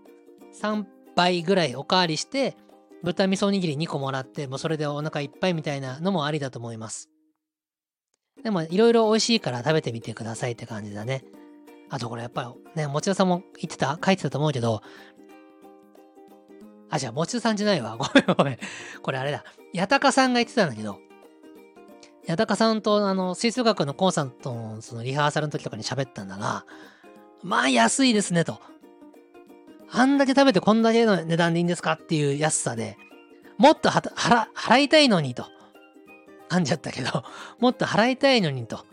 3杯ぐらいおかわりして、豚味噌おにぎり2個もらって、もうそれでお腹いっぱいみたいなのもありだと思います。でも、いろいろ美味しいから食べてみてくださいって感じだね。あとこれやっぱりね、もちろさんも言ってた？書いてたと思うけど、あ、じゃあ、もちろさんじゃないわ。ごめんごめん。これあれだ。八高さんが言ってたんだけど、八高さんとあの、吹奏楽のコンサートのそのリハーサルの時とかに喋ったんだが、まあ安いですねと。あんだけ食べてこんだけの値段でいいんですかっていう安さで、もっとは払払いたいのにと。感じゃったけど、もっと払いたいのにと。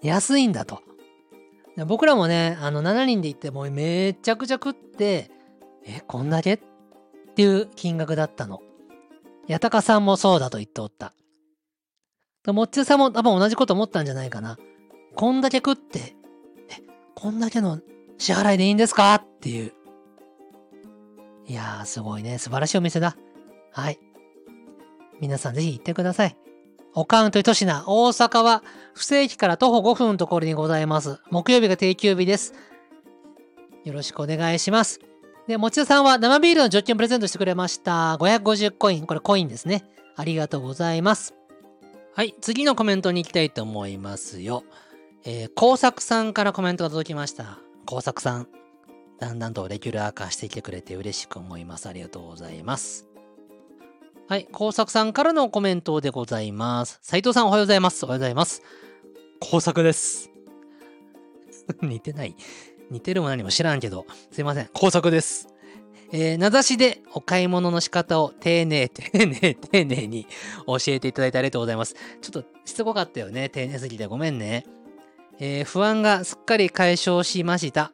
安いんだと。僕らもね、あの、7人で行ってもうめちゃくちゃ食って、え、こんだけ？っていう金額だったの。八高さんもそうだと言っておった。もっちゅうさんも多分同じこと思ったんじゃないかな。こんだけ食って、え、こんだけの支払いでいいんですか？っていう。いやー、すごいね。素晴らしいお店だ。はい。皆さんぜひ行ってください。オカウント糸品、大阪は、不正規から徒歩5分のところにございます。木曜日が定休日です。よろしくお願いします。で、もちださんは生ビールのジョッキをプレゼントしてくれました。550コイン。これコインですね。ありがとうございます。はい、次のコメントに行きたいと思いますよ。えー、工作さんからコメントが届きました。工作さん、だんだんとレギュラー化してきてくれて嬉しく思います。ありがとうございます。はい、工作さんからのコメントでございます。斉藤さんおはようございます。おはようございます。工作です。似てない。似てるも何も知らんけど、すいません。工作です。えー、名指しでお買い物の仕方を丁寧、丁寧、丁寧に教えていただいてありがとうございます。ちょっとしつこかったよね。丁寧すぎてごめんね。えー、不安がすっかり解消しました。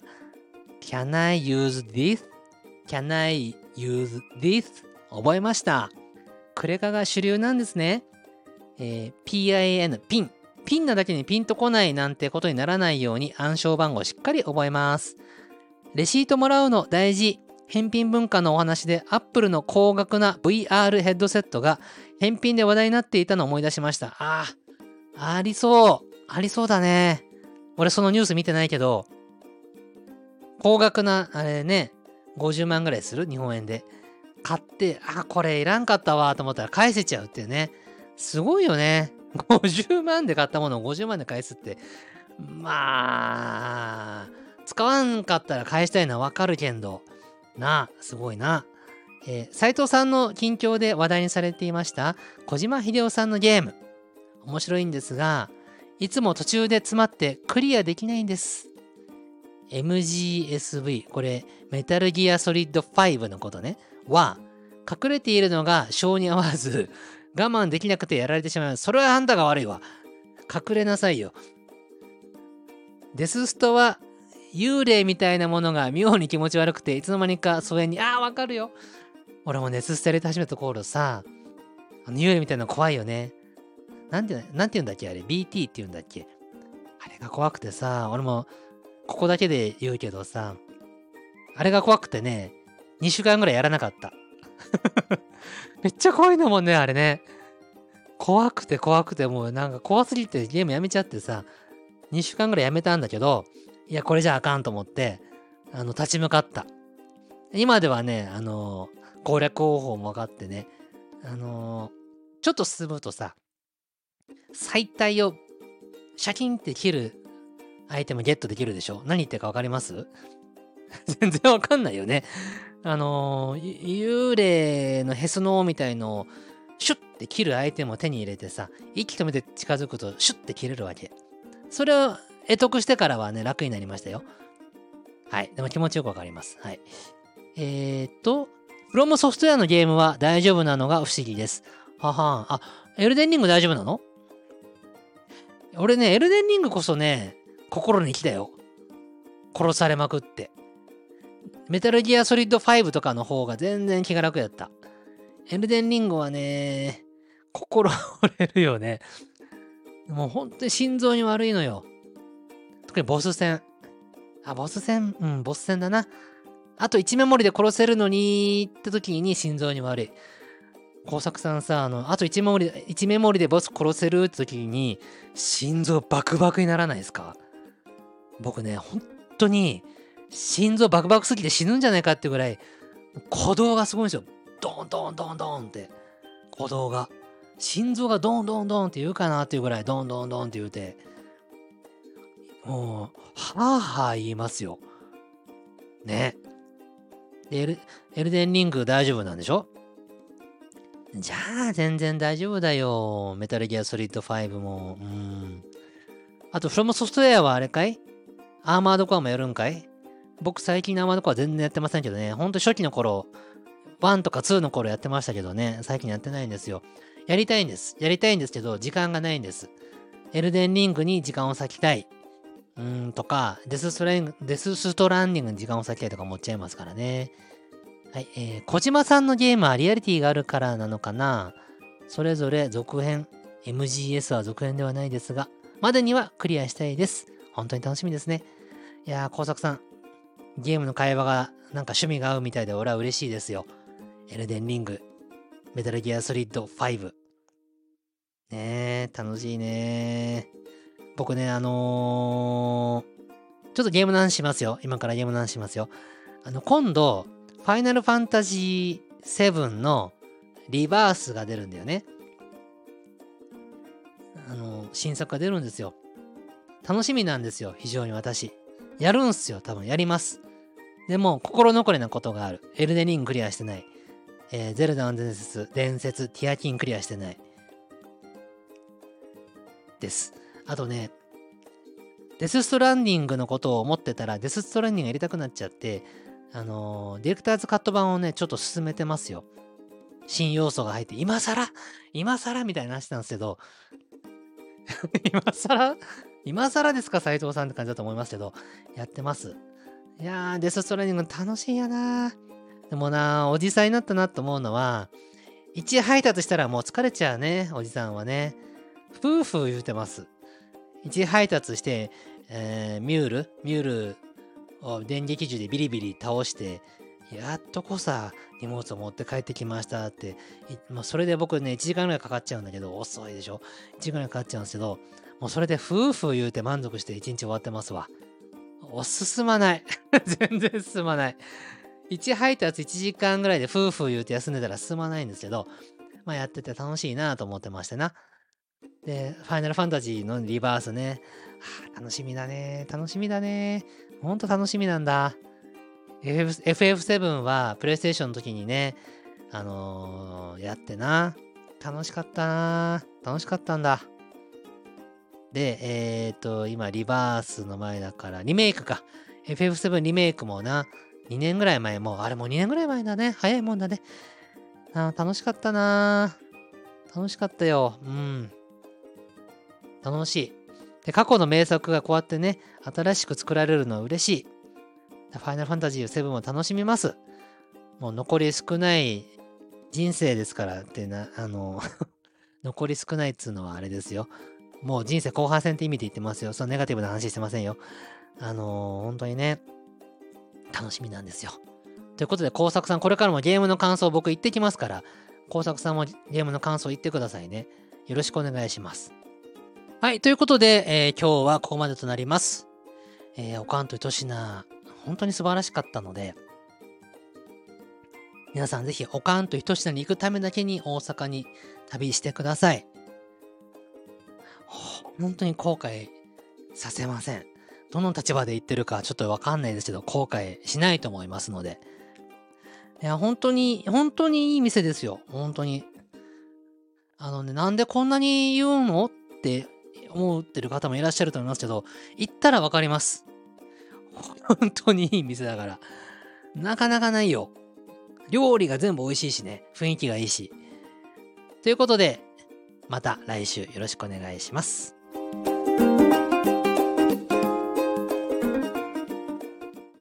Can I use this?Can I use this? 覚えました。クレカが主流なんですね。えー、PIN、ピン。ピンなだけにピンとこないなんてことにならないように暗証番号しっかり覚えます。レシートもらうの大事。返品文化のお話で Apple の高額な VR ヘッドセットが返品で話題になっていたのを思い出しました。ああ、ありそう。ありそうだね。俺そのニュース見てないけど、高額な、あれね、50万ぐらいする？日本円で。買って、あ、これいらんかったわと思ったら返せちゃうっていうね。すごいよね。50万で買ったものを50万で返すって。まあ、使わんかったら返したいのはわかるけど、なあ、すごいな。えー、斉藤さんの近況で話題にされていました小島秀夫さんのゲーム。面白いんですが、いつも途中で詰まってクリアできないんです。MGSV、これ、メタルギアソリッド5のことね。は、隠れているのが性に合わず、我慢できなくてやられてしまう。それはあんたが悪いわ。隠れなさいよ。デスストは幽霊みたいなものが妙に気持ち悪くて、いつの間にか疎遠に、ああ、わかるよ。俺もネスステレて始めた頃さ、あの幽霊みたいなの怖いよね。なんて、なんて言うんだっけあれ ?BT って言うんだっけ？あれが怖くてさ、俺もここだけで言うけどさ、あれが怖くてね、2週間ぐらいやらなかった。めっちゃ怖いんだもんね、あれね。怖くて怖くて、もうなんか怖すぎてゲームやめちゃってさ、2週間ぐらいやめたんだけど、いや、これじゃあかんと思って、あの、立ち向かった。今ではね、あのー、攻略方法も分かってね、あのー、ちょっと進むとさ、最体をシャキンって切るアイテムゲットできるでしょ？何言ってるか分かります？全然わかんないよね。あの、幽霊のへその緒みたいのをシュッて切るアイテムを手に入れてさ、息止めて近づくとシュッて切れるわけ。それを得得してからはね、楽になりましたよ。はい。でも気持ちよくわかります。はい。えー、っと、フロムソフトウェアのゲームは大丈夫なのが不思議です。ははんあ、エルデンリング大丈夫なの？俺ね、エルデンリングこそね、心に来たよ。殺されまくって。メタルギアソリッド5とかの方が全然気が楽やった。エルデンリングはね、心折れるよね。もう本当に心臓に悪いのよ。特にボス戦。あ、ボス戦？うん、ボス戦だな。あと1メモリで殺せるのにって時に心臓に悪い。工作さんさ、あの、あと1メモリ、1メモリでボス殺せるって時に心臓バクバクにならないですか？僕ね、本当に心臓バクバクすぎて死ぬんじゃないかってぐらい鼓動がすごいんですよ。ドンドンドンドンって。鼓動が。心臓がドンドンドンって言うかなっていうぐらいドンドンドンって言うて。もう、はあはあ言いますよ。ね。エル、エルデンリング大丈夫なんでしょ？じゃあ、全然大丈夫だよ。メタルギアソリッド5も。うん。あと、フロムソフトウェアはあれかい？アーマードコアもやるんかい？僕最近生のアーマードコア全然やってませんけどね。ほんと初期の頃、1とか2の頃やってましたけどね。最近やってないんですよ。やりたいんです。やりたいんですけど、時間がないんです。エルデンリングに時間を割きたい。うんとか、デスストレンデスストランディングに時間を割きたいとか思っちゃいますからね。はい、えー、小島さんのゲームはリアリティがあるからなのかなそれぞれ続編、MGS は続編ではないですが、までにはクリアしたいです。本当に楽しみですね。いやー、工作さん、ゲームの会話がなんか趣味が合うみたいで俺は嬉しいですよ。エルデンリング、メタルギアソリッド5。ねえ、楽しいね僕ね、あのー、ちょっとゲームの話しますよ。今からゲームの話しますよ。あの、今度、ファイナルファンタジー7のリバースが出るんだよね。あの、新作が出るんですよ。楽しみなんですよ、非常に私。やるんすよ、多分やります。でも、心残りなことがある。エルデリングクリアしてない。えー、ゼルダの伝説、伝説、ティアキンクリアしてない。です。あとね、デスストランディングのことを思ってたら、デスストランディングやりたくなっちゃって、あのー、ディレクターズカット版をね、ちょっと進めてますよ。新要素が入って、今更？今更？みたいな話なんですけど、今更？今更ですか？斉藤さんって感じだと思いますけど、やってます。いやー、デスストレーニング楽しいやなでもなおじさんになったなと思うのは、1配達したらもう疲れちゃうね、おじさんはね。夫婦言うてます。1配達して、えー、ミュール、ミュールを電撃銃でビリビリ倒して、やっとこさ、荷物を持って帰ってきましたって、もうそれで僕ね、1時間ぐらいかかっちゃうんだけど、遅いでしょ ?1 時間ぐらいかかっちゃうんですけど、もうそれで夫婦言うて満足して1日終わってますわ。お進まない。全然進まない。1配達1時間ぐらいで夫婦言うて休んでたら進まないんですけど、まあやってて楽しいなと思ってましてな。で、ファイナルファンタジーのリバースね。はあ、楽しみだね。楽しみだね。ほんと楽しみなんだ。FF7 はプレイステーションの時にね、あのー、やってな。楽しかったな。楽しかったんだ。で、えっ、ー、と、今、リバースの前だから、リメイクか。FF7 リメイクもな、2年ぐらい前も、あれもう2年ぐらい前だね。早いもんだね。あ楽しかったな楽しかったよ。うん。楽しい。で、過去の名作がこうやってね、新しく作られるのは嬉しい。ファイナルファンタジー7も楽しみます。もう残り少ない人生ですからってな、あの 残り少ないっつうのはあれですよ。もう人生後半戦って意味で言ってますよ。そのネガティブな話してませんよ。あのー、本当にね、楽しみなんですよ。ということで、工作さん、これからもゲームの感想を僕言ってきますから、工作さんもゲームの感想言ってくださいね。よろしくお願いします。はい、ということで、えー、今日はここまでとなります。えー、おかんといとしな、本当に素晴らしかったので、皆さんぜひおかんとひとしなに行くためだけに大阪に旅してください。本当に後悔させません。どの立場で言ってるかちょっとわかんないですけど、後悔しないと思いますので。いや、本当に、本当にいい店ですよ。本当に。あのね、なんでこんなに言うのって思ってる方もいらっしゃると思いますけど、行ったらわかります。本当にいい店だから。なかなかないよ。料理が全部美味しいしね、雰囲気がいいし。ということで、また来週よろしくお願いします。